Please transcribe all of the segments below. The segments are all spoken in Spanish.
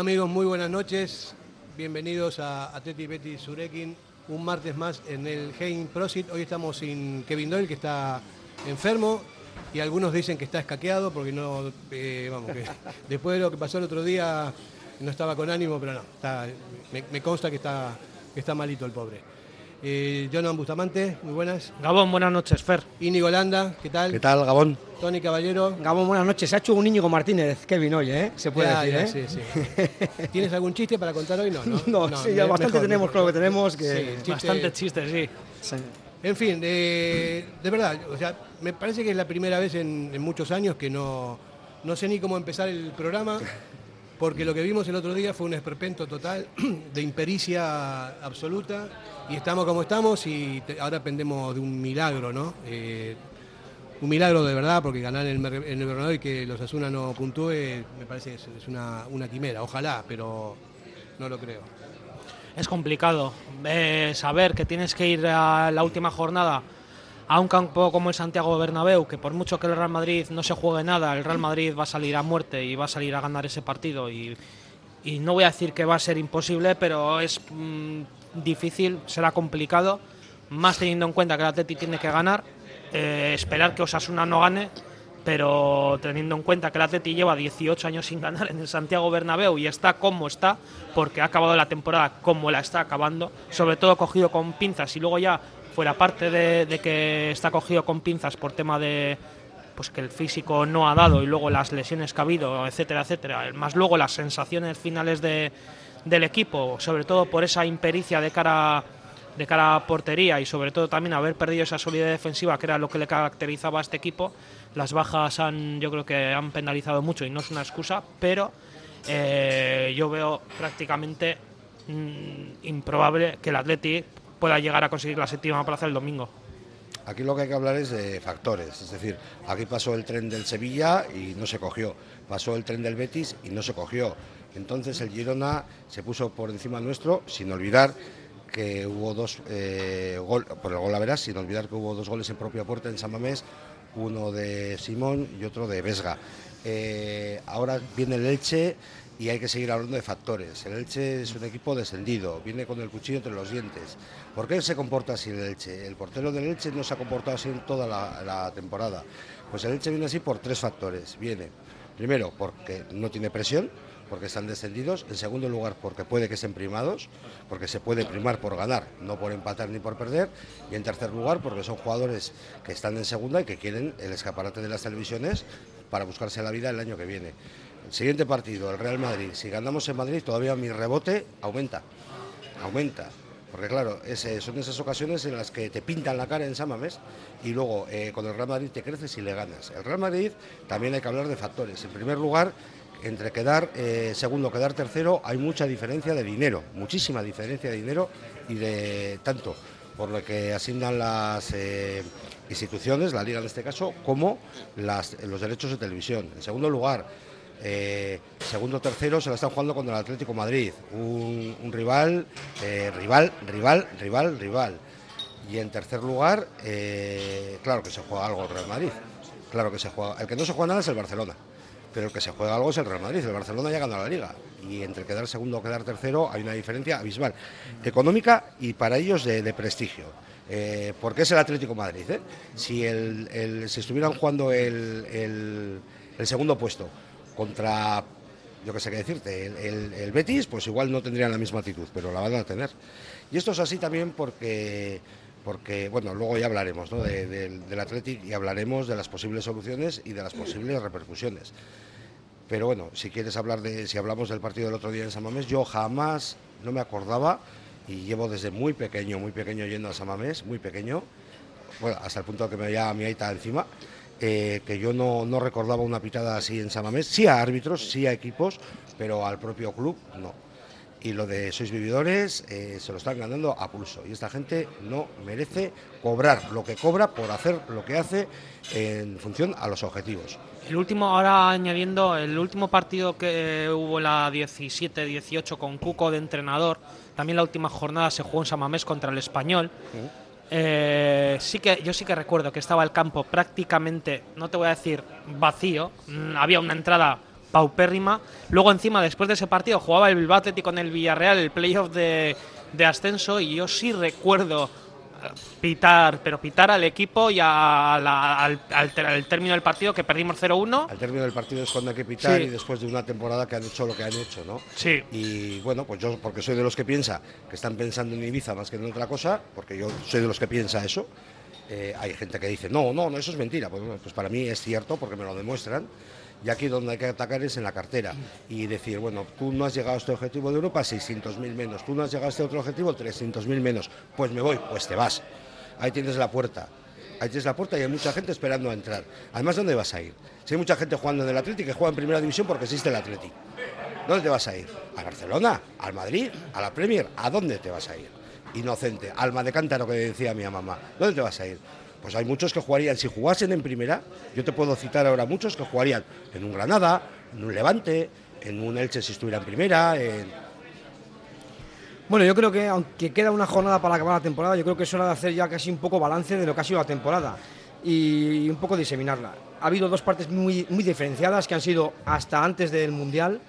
Amigos, muy buenas noches. Bienvenidos a Atleti Betty Surekin. Un martes más en el Hein Prosit. Hoy estamos sin Kevin Doyle, que está enfermo. Y algunos dicen que está escaqueado porque no. eh, vamos, que después de lo que pasó el otro día no estaba con ánimo, pero no. está- me, me consta que está, que está malito el pobre. Eh, Jonan Bustamante, muy buenas. Gabón, buenas noches, Fer. Íñigo Landa, ¿qué tal? ¿Qué tal, Gabón? Tony Caballero. Gabón, buenas noches. Se ha hecho un Íñigo Martínez, Kevin, hoy, ¿eh? Se puede Ya, decir, ya, ¿eh? sí, sí. ¿Tienes algún chiste para contar hoy? No, no. No, sí, ya me- bastante mejor, tenemos mejor. con lo que tenemos. Que... Sí, chiste- Bastante chistes, sí. Sí. En fin, de, de verdad, o sea, me parece que es la primera vez en, en muchos años que no, no sé ni cómo empezar el programa, porque lo que vimos el otro día fue un esperpento total de impericia absoluta y estamos como estamos y ahora pendemos de un milagro, ¿no? Eh, un milagro de verdad, porque ganar en el, Bernabéu y que los Asuna no puntúe, me parece es, es una, una quimera. Ojalá, pero no lo creo. Es complicado eh, saber que tienes que ir a la última jornada a un campo como el Santiago Bernabéu, que por mucho que el Real Madrid no se juegue nada, el Real Madrid va a salir a muerte y va a salir a ganar ese partido. Y, no voy a decir que va a ser imposible, pero es mm, difícil, será complicado, más teniendo en cuenta que el Atleti tiene que ganar, eh, esperar que Osasuna no gane, pero teniendo en cuenta que el Atleti lleva 18 años sin ganar en el Santiago Bernabéu y está como está, porque ha acabado la temporada como la está acabando, sobre todo cogido con pinzas y luego ya fuera parte de, que está cogido con pinzas por tema de pues que el físico no ha dado y luego las lesiones que ha habido, etcétera, etcétera, más luego las sensaciones finales de, del equipo, sobre todo por esa impericia de cara de cara a portería y sobre todo también haber perdido esa solidez defensiva que era lo que le caracterizaba a este equipo. Las bajas han, yo creo que han penalizado mucho y no es una excusa, pero eh, yo veo prácticamente mm, improbable que el Atleti pueda llegar a conseguir la séptima plaza el domingo. Aquí lo que hay que hablar es de factores, es decir, aquí pasó el tren del Sevilla y no se cogió, pasó el tren del Betis y no se cogió. Entonces el Girona se puso por encima nuestro, sin olvidar que hubo dos, eh, gol, por el gol a verás, sin olvidar que hubo dos goles en propia puerta en San Mamés, uno de Simón y otro de Vesga. Eh, ahora viene el Elche y hay que seguir hablando de factores. El Elche es un equipo descendido, viene con el cuchillo entre los dientes. ¿Por qué se comporta así el Elche? El portero del Elche no se ha comportado así en toda la, temporada. Pues el Elche viene así por tres factores. Viene, primero, porque no tiene presión, porque están descendidos. En segundo lugar, porque puede que estén primados, porque se puede primar por ganar, no por empatar ni por perder. Y en tercer lugar, porque son jugadores que están en segunda y que quieren el escaparate de las televisiones para buscarse la vida el año que viene. El siguiente partido, el Real Madrid. Si ganamos en Madrid, todavía mi rebote aumenta. Aumenta. Porque claro, son esas ocasiones en las que te pintan la cara en San Mamés y luego eh, con el Real Madrid te creces y le ganas. El Real Madrid también hay que hablar de factores. En primer lugar, entre quedar eh, segundo, quedar tercero, hay mucha diferencia de dinero, muchísima diferencia de dinero y de tanto por lo que asignan las eh, instituciones, la liga en este caso, como los derechos de televisión. En segundo lugar, eh, segundo tercero se la están jugando con el Atlético Madrid, un, rival, eh, rival, rival, rival, rival. Y en tercer lugar, eh, claro que se juega algo el Real Madrid. Claro que se juega. El que no se juega nada es el Barcelona. Pero el que se juega algo es el Real Madrid. El Barcelona ya ganado la liga. Y entre quedar segundo o quedar tercero hay una diferencia abismal. Económica y para ellos de, prestigio. Eh, porque es el Atlético Madrid. ¿eh? Si, el, el- si estuvieran jugando el segundo puesto contra, yo qué sé qué decirte, el, el- Betis, pues igual no tendrían la misma actitud, pero la van a tener. Y esto es así también porque, porque bueno, luego ya hablaremos ¿no? de- del Athletic y hablaremos de las posibles soluciones y de las posibles repercusiones. Pero bueno, si quieres hablar de, si hablamos del partido del otro día en San Mamés, yo jamás no me acordaba y llevo desde muy pequeño, muy pequeño yendo a San Mamés, muy pequeño, bueno, hasta el punto de que me veía a mi aita encima, eh, que yo no, no recordaba una pitada así en San Mamés, sí a árbitros, sí a equipos, pero al propio club no. Y lo de sois vividores eh, se lo están ganando a pulso. Y esta gente no merece cobrar lo que cobra por hacer lo que hace en función a los objetivos. El último, ahora añadiendo, el último partido que hubo la 17-18 con Cuco de entrenador, también la última jornada se jugó en Samamés contra el Español. Eh, sí que yo sí que recuerdo que estaba el campo prácticamente, no te voy a decir vacío, mm, había una entrada paupérrima. Luego encima, después de ese partido, jugaba el Bilbao Athletic con el Villarreal, el playoff de, de ascenso, y yo sí recuerdo pitar, pero pitar al equipo y a la- al, al al término del partido que perdimos 0-1. Al término del partido es cuando hay que pitar Sí. y después de una temporada que han hecho lo que han hecho, ¿no? Sí. Y bueno, pues yo, porque soy de los que piensa que están pensando en Ibiza más que en otra cosa, porque yo soy de los que piensa eso. eh, hay gente que dice, no, no, no, eso es mentira. Pues, pues para mí es cierto porque me lo demuestran. Y aquí donde hay que atacar es en la cartera y decir, bueno, tú no has llegado a este objetivo de Europa, 600.000 menos. Tú no has llegado a este otro objetivo, 300.000 menos. Pues me voy, pues te vas. Ahí tienes la puerta. Ahí tienes la puerta y hay mucha gente esperando a entrar. Además, ¿dónde vas a ir? Si hay mucha gente jugando en el Atlético que juega en primera división porque existe el Atlético. ¿Dónde te vas a ir? ¿A Barcelona? ¿Al Madrid? ¿A la Premier? ¿A dónde te vas a ir? Inocente, alma de cántaro que decía mi mamá. ¿Dónde te vas a ir? Pues hay muchos que jugarían, si jugasen en primera, yo te puedo citar ahora muchos que jugarían en un Granada, en un Levante, en un Elche si estuviera en primera, en, Bueno, yo creo que aunque queda una jornada para acabar la temporada, yo creo que es hora de hacer ya casi un poco balance de lo que ha sido la temporada y un poco diseminarla. Ha habido dos partes muy, muy diferenciadas que han sido hasta antes del Mundial.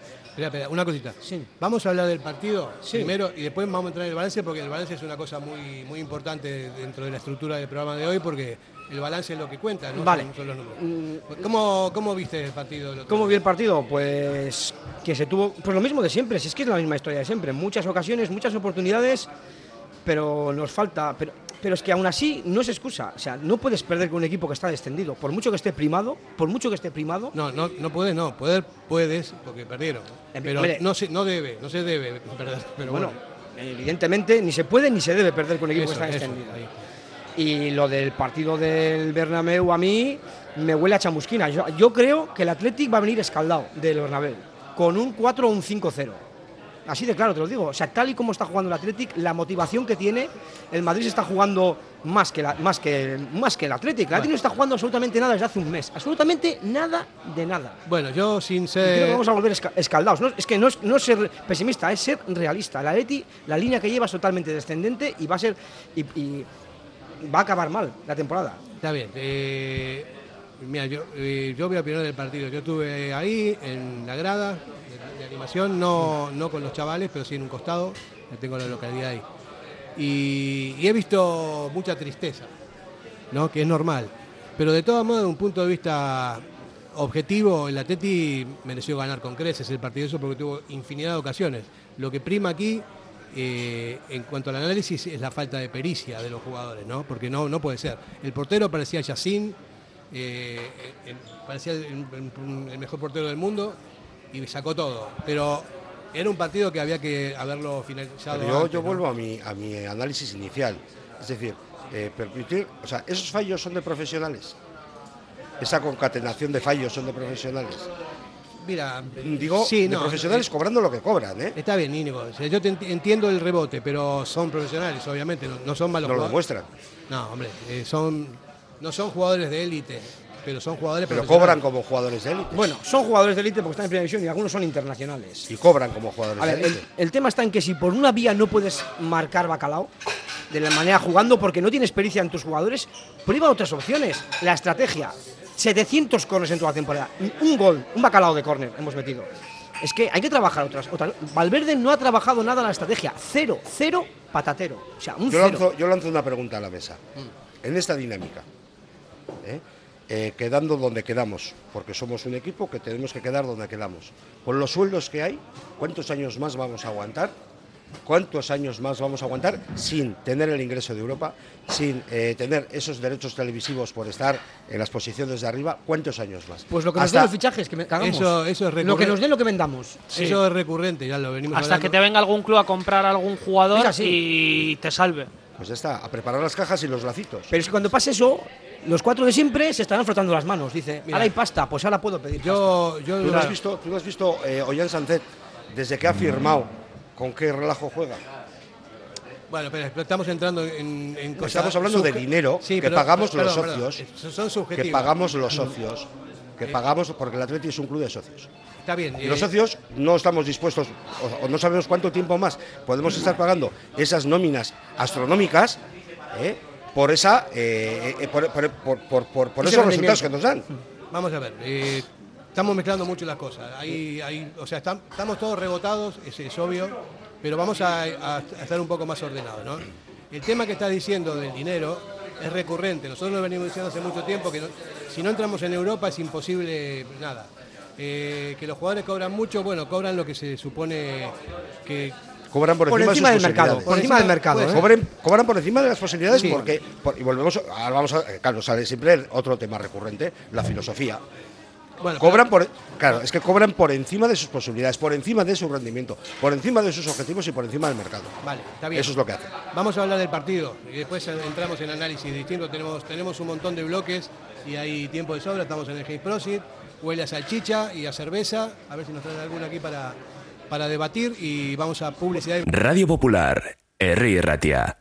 Espera, espera, una cosita. Sí. Vamos a hablar del partido Sí. primero y después vamos a entrar en el balance porque el balance es una cosa muy, muy importante dentro de la estructura del programa de hoy porque el balance es lo que cuenta, ¿no? Vale. Son, los números. ¿Cómo, ¿Cómo viste el partido? el ¿Cómo vi el partido? Pues que se tuvo, pues lo mismo de siempre, si es que es la misma historia de siempre, muchas ocasiones, muchas oportunidades, pero nos falta, pero, pero es que aún así no es excusa, o sea, no puedes perder con un equipo que está descendido, por mucho que esté primado, por mucho que esté primado, No, no, no puedes, no. Poder puedes porque perdieron. Eh, Pero no se, no debe, no se debe perder. Pero bueno, bueno, evidentemente ni se puede ni se debe perder con un equipo eso, que está descendido. Y lo del partido del Bernabéu a mí me huele a chamusquina. Yo, yo creo que el Athletic va a venir escaldado del Bernabéu, con un 4 o un 5-0. Así de claro te lo digo. O sea, tal y como está jugando el Athletic, la motivación que tiene, el Madrid se está jugando más que, la- más que, más que el Athletic. El Athletic no está jugando absolutamente nada desde hace un mes. Absolutamente nada de nada. Bueno, yo sin Y creo que ser. vamos a volver esca- escaldados. No, es que no es, no es ser pesimista, es ser realista. El Atleti, la línea que lleva es totalmente descendente y va a ser y, y va a acabar mal la temporada. Está bien. eh, mira, yo, eh, yo voy a opinar del partido. Yo estuve ahí en la grada de, animación, no, no con los chavales, pero sí en un costado. Tengo la localidad ahí. Y, he visto mucha tristeza, ¿no? que es normal. Pero de todos modos, de un punto de vista objetivo, el Atleti mereció ganar con creces el partido eso porque tuvo infinidad de ocasiones. Lo que prima aquí, eh, en cuanto al análisis, es la falta de pericia de los jugadores, ¿no? Porque no, no puede ser. El portero parecía Yacine, eh, eh, parecía el, el- el mejor portero del mundo y sacó todo. Pero era un partido que había que haberlo finalizado. Pero yo, antes, yo ¿no? vuelvo a mi, a mi análisis inicial. Es decir, eh, permitir, o sea, esos fallos son de profesionales. Esa concatenación de fallos son de profesionales. Mira, Digo, sí, de no, profesionales eh, cobrando lo que cobran, ¿eh? Está bien, Íñigo. Yo te enti- entiendo el rebote, pero son profesionales, obviamente. No, son malos No lo demuestran. No, hombre, eh, son, no son jugadores de élite, pero son jugadores Pero cobran como jugadores de élite. Bueno, son jugadores de élite porque están en primera división y algunos son internacionales. Y cobran como jugadores A ver, de élite. el tema está en que si por una vía no puedes marcar bacalao de la manera jugando porque no tienes pericia en tus jugadores, prueba otras opciones. La estrategia. 700 corners en toda la temporada. Un gol, un bacalao de córner hemos metido. Es que hay que trabajar otras, otras. Valverde no ha trabajado nada en la estrategia. Cero, cero, patatero. O sea, un Yo cero. lanzo, yo lanzo una pregunta a la mesa. En esta dinámica, ¿eh? Eh, quedando donde quedamos, porque somos un equipo que tenemos que quedar donde quedamos. Con los sueldos que hay, ¿cuántos años más vamos a aguantar? ¿Cuántos años más vamos a aguantar sin tener el ingreso de Europa, sin eh, tener esos derechos televisivos por estar en las posiciones de arriba? ¿Cuántos años más? Pues lo que nos den los fichajes que, me-. Eso- eso es Lo que nos den lo que vendamos. Eso es recurrente, ya lo venimos Hasta que te venga algún club a comprar algún jugador y te salve. Pues ya está, a preparar las cajas y los lacitos. Pero es que cuando pase eso, los cuatro de siempre se estarán frotando las manos. Dice, Mira. ahora hay pasta, pues ahora puedo pedir pasta. Yo, yo ¿Tú no has visto, tú no has visto eh, Ollán Sancet desde que ha firmado ¿con qué relajo juega? Bueno, pero estamos entrando en, en cosas. Estamos hablando de dinero Sí, que pero- pagamos los perdón, socios. Son Que pagamos los socios. Que Eh, pagamos, porque el Atleti es un club de socios. Está bien. Y los eh, socios no estamos dispuestos, o, o no sabemos cuánto tiempo más podemos estar pagando esas nóminas astronómicas ¿eh? por esa eh, por, esos resultados que nos dan. Vamos a ver, eh, estamos mezclando mucho las cosas. Hay, hay- o sea, estam- estamos todos rebotados, es, es obvio, pero vamos a, a- a estar un poco más ordenados, ¿no? El tema que está diciendo del dinero es recurrente. Nosotros lo venimos diciendo hace mucho tiempo que no- si no entramos en Europa es imposible nada. Eh, que los jugadores cobran mucho, bueno, cobran lo que se supone que Cobran por, Por encima, encima de del mercado, por encima del mercado. puede ¿eh? Cobren- cobran por encima de las posibilidades Sí. porque por- y volvemos ahora vamos a eh, claro sale siempre otro tema recurrente la filosofía bueno, cobran por claro es que cobran por encima de sus posibilidades por encima de su rendimiento por encima de sus objetivos y por encima del mercado Vale, está bien. eso es lo que hace Vamos a hablar del partido y después entramos en análisis distintos. Tenemos, tenemos un montón de bloques y hay tiempo de sobra. Estamos en el Game Prosit, huele a salchicha y a cerveza. A ver si nos traen alguna aquí para, para debatir y vamos a publicidad. Radio Popular, Herri Ratia.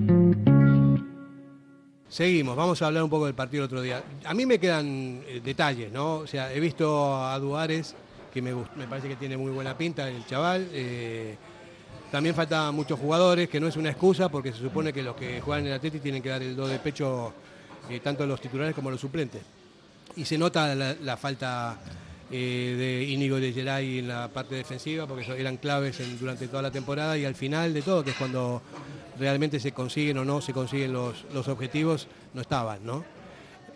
Seguimos, vamos a hablar un poco del partido el otro día. A mí me quedan eh, detalles, ¿no? O sea, he visto a Duares, que me, me parece que tiene muy buena pinta el chaval. eh, también faltan muchos jugadores, que no es una excusa, porque se supone que los que juegan en el Atleti tienen que dar el do de pecho, eh, tanto los titulares como los suplentes. Y se nota la, falta eh, de Íñigo de Geray en la parte defensiva, porque eran claves durante toda la temporada y al final de todo, que es cuando realmente se consiguen o no se consiguen los, los objetivos, no estaban, ¿no?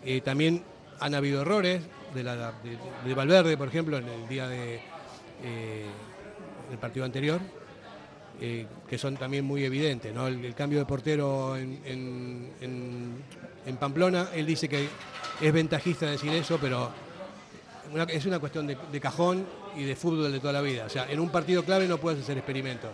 Eh, también han habido errores de, Valverde, por ejemplo, en el día de eh, el partido anterior, eh, que son también muy evidentes, ¿no? El, cambio de portero en, en- Pamplona, él dice que es ventajista decir eso, pero es una cuestión de, de cajón y de fútbol de toda la vida. O sea, en un partido clave no puedes hacer experimentos.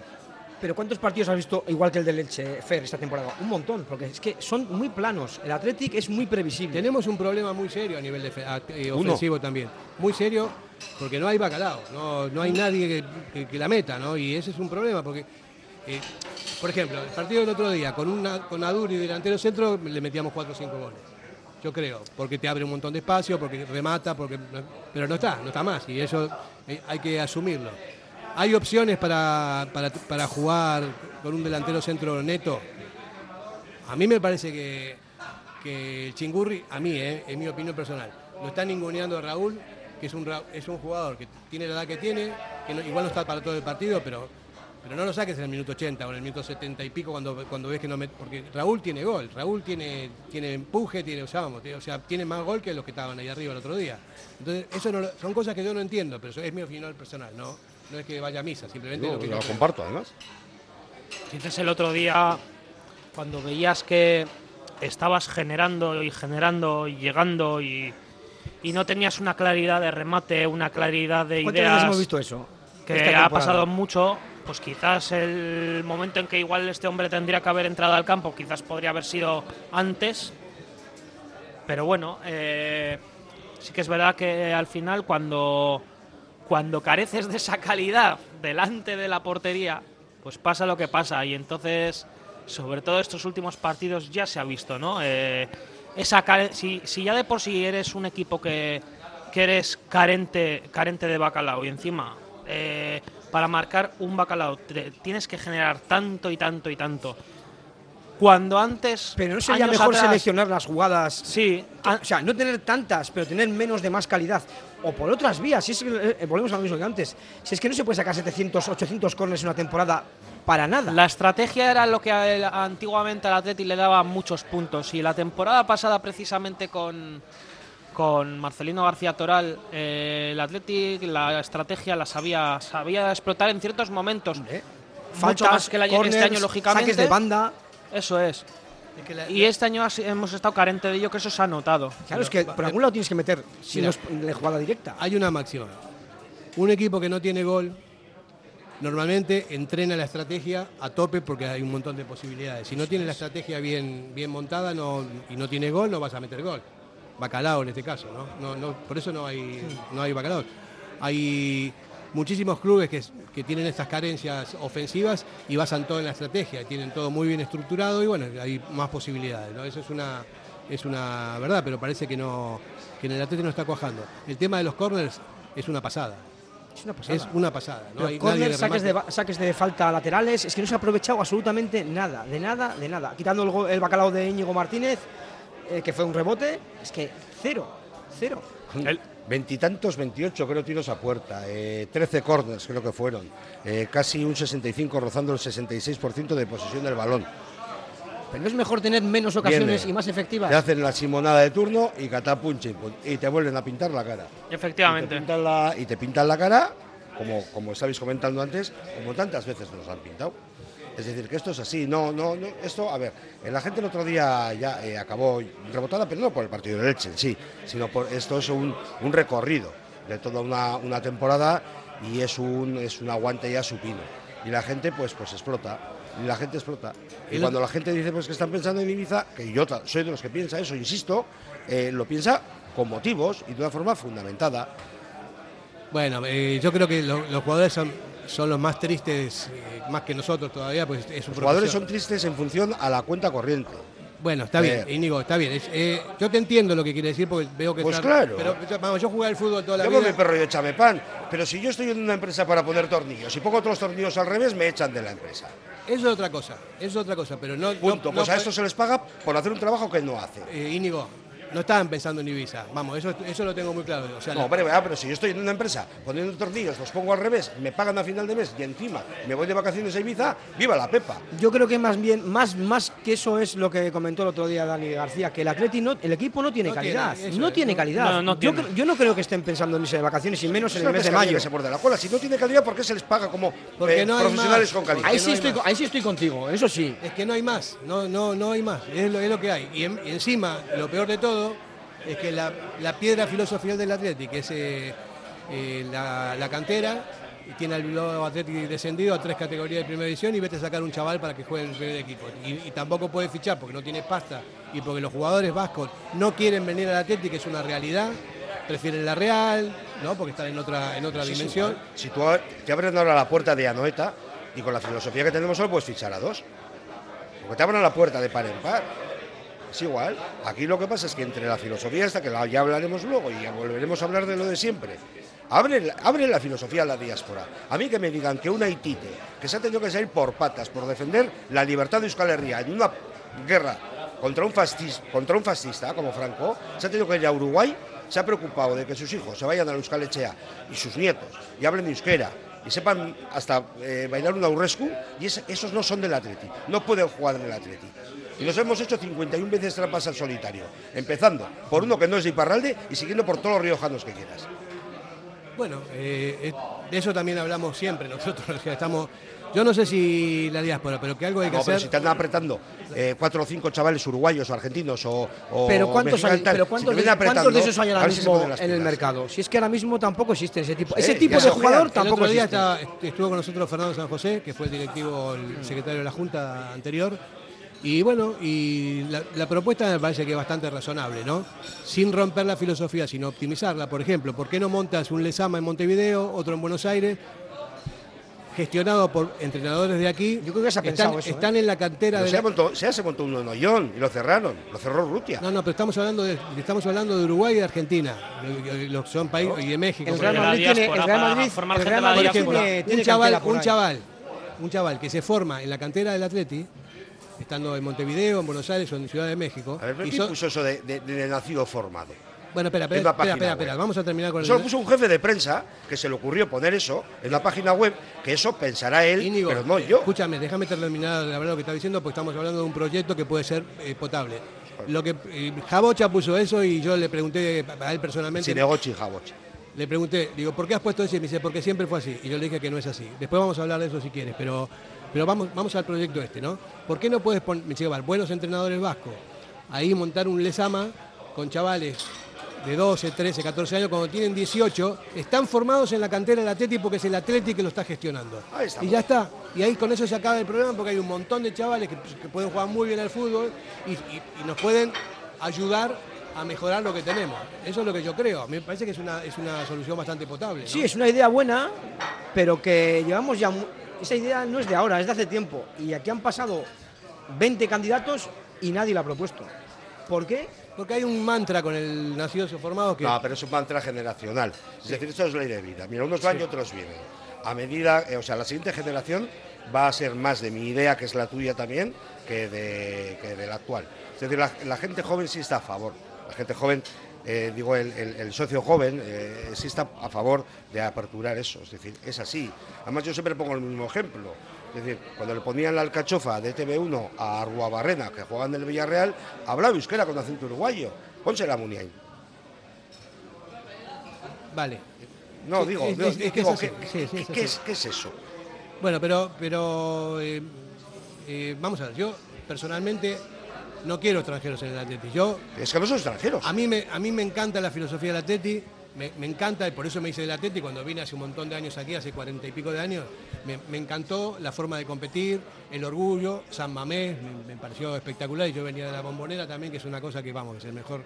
Pero ¿cuántos partidos has visto igual que el del Elche, Fer, esta temporada? Un montón, porque es que son muy planos. El Athletic es muy previsible. Tenemos un problema muy serio a nivel eh, Uno. ofensivo también. Muy serio, porque no hay bacalao, no, no hay nadie que, que- que la meta, ¿no? Y ese es un problema, porque, eh, por ejemplo, el partido del otro día, con, una, con Aduri delantero centro, le metíamos 4 o 5 goles. Yo creo, porque te abre un montón de espacio, porque remata, porque pero no está, no está más, y eso eh, hay que asumirlo. ¿Hay opciones para, para, jugar con un delantero centro neto? A mí me parece que, que el Chingurri, a mí, eh, en mi opinión personal, lo está ninguneando a Raúl, que es un, es un jugador que tiene la edad que tiene, que no- igual no está para todo el partido, pero Pero no lo saques en el minuto 80 o en el minuto 70 y pico cuando, cuando ves que no met- Porque Raúl tiene gol, Raúl tiene, tiene empuje, tiene, o sea, o sea, tiene más gol que los que estaban ahí arriba el otro día. Entonces, eso son cosas que yo no entiendo, pero eso es mi opinión personal, no, no es que vaya a misa, simplemente Yo lo que lo yo creo. comparto, además. Dices el otro día, cuando veías que estabas generando y generando y llegando y, y no tenías una claridad de remate, una claridad de ¿Cuántas veces ideas hemos visto eso? que ha pasado mucho, pues quizás el momento en que igual este hombre tendría que haber entrado al campo, quizás podría haber sido antes. Pero bueno, eh, sí que es verdad que al final cuando, cuando careces de esa calidad delante de la portería, pues pasa lo que pasa. Y entonces, sobre todo estos últimos partidos ya se ha visto, ¿no? Eh, esa si, si ya de por sí eres un equipo que, que eres carente, carente de bacalao y encima eh, para marcar un bacalao te- tienes que generar tanto y tanto y tanto. Cuando antes. Pero no sería mejor atrás- seleccionar las jugadas. Sí. O sea, no tener tantas, pero tener menos de más calidad. O por otras vías. Si es que, eh, volvemos a lo mismo que antes. Si es que no se puede sacar 700, 800 corners en una temporada para nada. La estrategia era lo que él- antiguamente al Atleti le daba muchos puntos. Y la temporada pasada, precisamente con, con Marcelino García Toral, eh, el Atleti la estrategia la sabía, sabía explotar en ciertos momentos. Mucho Faltas, más que el año, este año, lógicamente. saques de banda. Eso es. La- Y este año hemos estado carente de ello, que eso se ha notado. Claro, es que por algún lado tienes que meter, si Mira. no es de jugada directa. Hay una máxima. Un equipo que no tiene gol normalmente entrena la estrategia a tope porque hay un montón de posibilidades. Si no tiene la estrategia bien, bien montada no, y no tiene gol, no vas a meter gol. Bacalao en este caso, ¿no? No, no, por eso no hay, no hay bacalao. Hay muchísimos clubes que, que tienen estas carencias ofensivas y basan todo en la estrategia, tienen todo muy bien estructurado y bueno, hay más posibilidades, ¿no? Eso es una, es una verdad, pero parece que no que en el Atlético no está cuajando. El tema de los corners es una pasada. Es una pasada. Es una pasada. No Pero hay corners, nadie que saques, de, saques de falta laterales, es que no se ha aprovechado absolutamente nada, de nada, de nada. Quitando el bacalao de Íñigo Martínez, eh, que fue un rebote, es que cero, cero. Veintitantos, 28 creo tiros a puerta, eh, 13 corners creo que fueron, eh, casi un 65 rozando el 66% de posesión del balón. Pero no es mejor tener menos ocasiones Viene. y más efectivas. Te hacen la simonada de turno y catapunche y te vuelven a pintar la cara. Y te Efectivamente. pintan la, y te pintan la cara, como, como estabais comentando antes, como tantas veces nos han pintado. Es decir, que esto es así. No, no, no. Esto, a ver, la gente el otro día ya eh, acabó rebotada, pero no por el partido de leche en sí, sino por esto es un, un recorrido de toda una, una temporada y es un, es un aguante ya supino. Y la gente, pues, pues explota. Y la gente explota. Y cuando la gente dice pues que están pensando en Ibiza, que yo soy de los que piensa eso, insisto, eh, lo piensa con motivos y de una forma fundamentada. Bueno, eh, yo creo que lo- los jugadores son, son los más tristes, eh, más que nosotros todavía, pues es su Los jugadores son tristes en función a la cuenta corriente. Bueno, está bien, Eh. Íñigo, está bien. Es- eh, yo te entiendo lo que quiere decir porque veo que Pues está- claro. Pero yo- vamos, yo jugué al fútbol toda la a vida. mi perro y échame pan. Pero si yo estoy en una empresa para poner tornillos y pongo los tornillos al revés, me echan de la empresa. Eso es otra cosa, eso es otra cosa, pero no. Punto. no- pues no a esto se les paga por hacer un trabajo que no hace. Eh, Íñigo, no estaban pensando en Ibiza. Vamos, eso, eso lo tengo muy claro. O sea, No, la- hombre, ah, pero si yo estoy en una empresa poniendo tornillos, los pongo al revés, me pagan a final de mes y encima me voy de vacaciones a Ibiza, viva la Pepa. Yo creo que más bien, más, más que eso es lo que comentó el otro día Dani García, que el Atleti no, el equipo no tiene No calidad. tiene, no es, tiene no- calidad. no, no yo, tiene. cre- yo no creo que estén pensando en irse de vacaciones y menos en el mes de mayo. se la cola. Si no tiene calidad, ¿por qué se les paga como eh, profesionales más. con calidad? Ahí sí, estoy, ahí sí estoy contigo, eso sí. Es que no hay más, no, no, no hay más, es lo, es lo que hay. Y, en- y encima, lo peor de todo es que la, la piedra filosofal del Atlético, que es eh, eh, la, la cantera, y tiene al Bilbao Atlético descendido a tres categorías de primera división y vete a sacar un chaval para que juegue en el primer equipo. Y, y tampoco puede fichar porque no tiene pasta y porque los jugadores vascos no quieren venir al Atlético, que es una realidad, prefieren la Real, ¿no? porque están en otra, en otra Sí, dimensión. si tú te abren ahora la puerta de Anoeta y con la filosofía que tenemos solo puedes fichar a dos. Porque te abren la puerta de par en par. Es igual. Aquí lo que pasa es que entre la filosofía esta, que ya hablaremos luego y volveremos a hablar de lo de siempre, abre, la- filosofía a la diáspora. A mí que me digan que un haitite que se ha tenido que salir por patas por defender la libertad de Euskal Herria en una guerra contra un, fascis- contra un fascista como Franco, se ha tenido que ir a Uruguay, se ha preocupado de que sus hijos se vayan a la Euskal Echea y sus nietos y hablen de euskera y sepan hasta eh, bailar un aurrescu, y es- esos no son del Atleti, no pueden jugar en el Atleti. Y nos hemos hecho 51 veces trampas al solitario, empezando por uno que no es de Iparralde y siguiendo por todos los riojanos que quieras. Bueno, eh, eh, de eso también hablamos siempre nosotros. o sea, estamos, yo no sé si la diáspora, pero que algo hay que No, pero hacer. si te andan apretando eh, cuatro o cinco chavales uruguayos o argentinos o, o Pero ¿cuántos, hay, tal, pero ¿cuántos, cuántos de esos hay ahora si mismo en el mercado? Si es que ahora mismo tampoco existe ese tipo, Sí, ese tipo de jugador El tampoco el otro día existe. estaba- estuvo con nosotros Fernando San José, que fue el directivo, el secretario de la Junta anterior. Y bueno, y la, la propuesta me parece que es bastante razonable, ¿no? Sin romper la filosofía, sino optimizarla. Por ejemplo, ¿por qué no montas un Lesama en Montevideo, otro en Buenos Aires, gestionado por entrenadores de aquí? Yo creo que se ha están, pensado eso, ¿eh? en la cantera Pero de se, la- montó, se, se montó uno en Ollón y lo cerraron, lo cerró Rutia. No, no, pero estamos hablando de, estamos hablando de Uruguay y de Argentina, los son países y de México. El Real. Madrid tiene, el Real Madrid, el Real Madrid un chaval, un chaval, un chaval que se forma en la cantera del Atleti, estando en Montevideo, en Buenos Aires o en Ciudad de México. A ver, ¿pero y ¿quién son- puso eso de, de- de nacido formado? Bueno, espera, espera, espera, espera, espera, vamos a terminar con Eso lo el. puso un jefe de prensa que se le ocurrió poner eso en la página web, que eso pensará él, Íñigo, pero no yo. Escúchame, déjame terminar de hablar lo que está diciendo, porque estamos hablando de un proyecto que puede ser eh, potable. Lo que eh, Jabocha puso eso y yo le pregunté a él personalmente. Sinegochi Jabochi. Le pregunté, digo, ¿por qué has puesto eso? Y me dice, porque siempre fue así. Y yo le dije que no es así. Después vamos a hablar de eso si quieres, pero, pero vamos, vamos al proyecto este, ¿no? ¿Por qué no puedes "Val, buenos entrenadores vascos, ahí montar un Lesama con chavales de 12, 13, 14 años, cuando tienen 18, están formados en la cantera del Atleti porque es el Atleti que lo está gestionando. Ahí. Y ya está. Y ahí con eso se acaba el problema porque hay un montón de chavales que, que pueden jugar muy bien al fútbol y, y- y nos pueden ayudar a mejorar lo que tenemos. Eso es lo que yo creo. Me parece que es una, es una solución bastante potable. ¿no? Sí, es una idea buena, pero que llevamos ya. Esa idea no es de ahora, es de hace tiempo. Y aquí han pasado 20 candidatos y nadie la ha propuesto. ¿Por qué? Porque hay un mantra con el nacidos o formados que... No, pero es un mantra generacional. Es decir, esto es ley de vida. Mira, unos van y otros vienen. A medida, eh, o sea, la siguiente generación va a ser más de mi idea, que es la tuya también, que de, que de la actual. Es decir, la, la gente joven sí está a favor. La gente joven, eh, digo, el, el- el socio joven eh, sí está a favor de aperturar eso. Es decir, es así. Además, yo siempre pongo el mismo ejemplo. Es decir, cuando le ponían la alcachofa de TV1 a Arruabarrena, que jugaban del Villarreal, hablaba euskera con acento uruguayo. Ponse la Muniain. Vale. No, digo, es- digo, es- es que digo, es así. ¿qué, Sí, sí, es qué así. es, qué es eso? Bueno, pero, pero eh, eh, vamos a ver, yo personalmente no quiero extranjeros en el Atleti. Yo, Es que no son extranjeros. a mí me, a mí me encanta la filosofía del Atleti, me, me encanta, y por eso me hice del Atleti cuando vine hace un montón de años aquí, hace cuarenta y pico de años, me, me encantó la forma de competir, el orgullo, San Mamés, me, me pareció espectacular, y yo venía de la bombonera también, que es una cosa que, vamos, es el mejor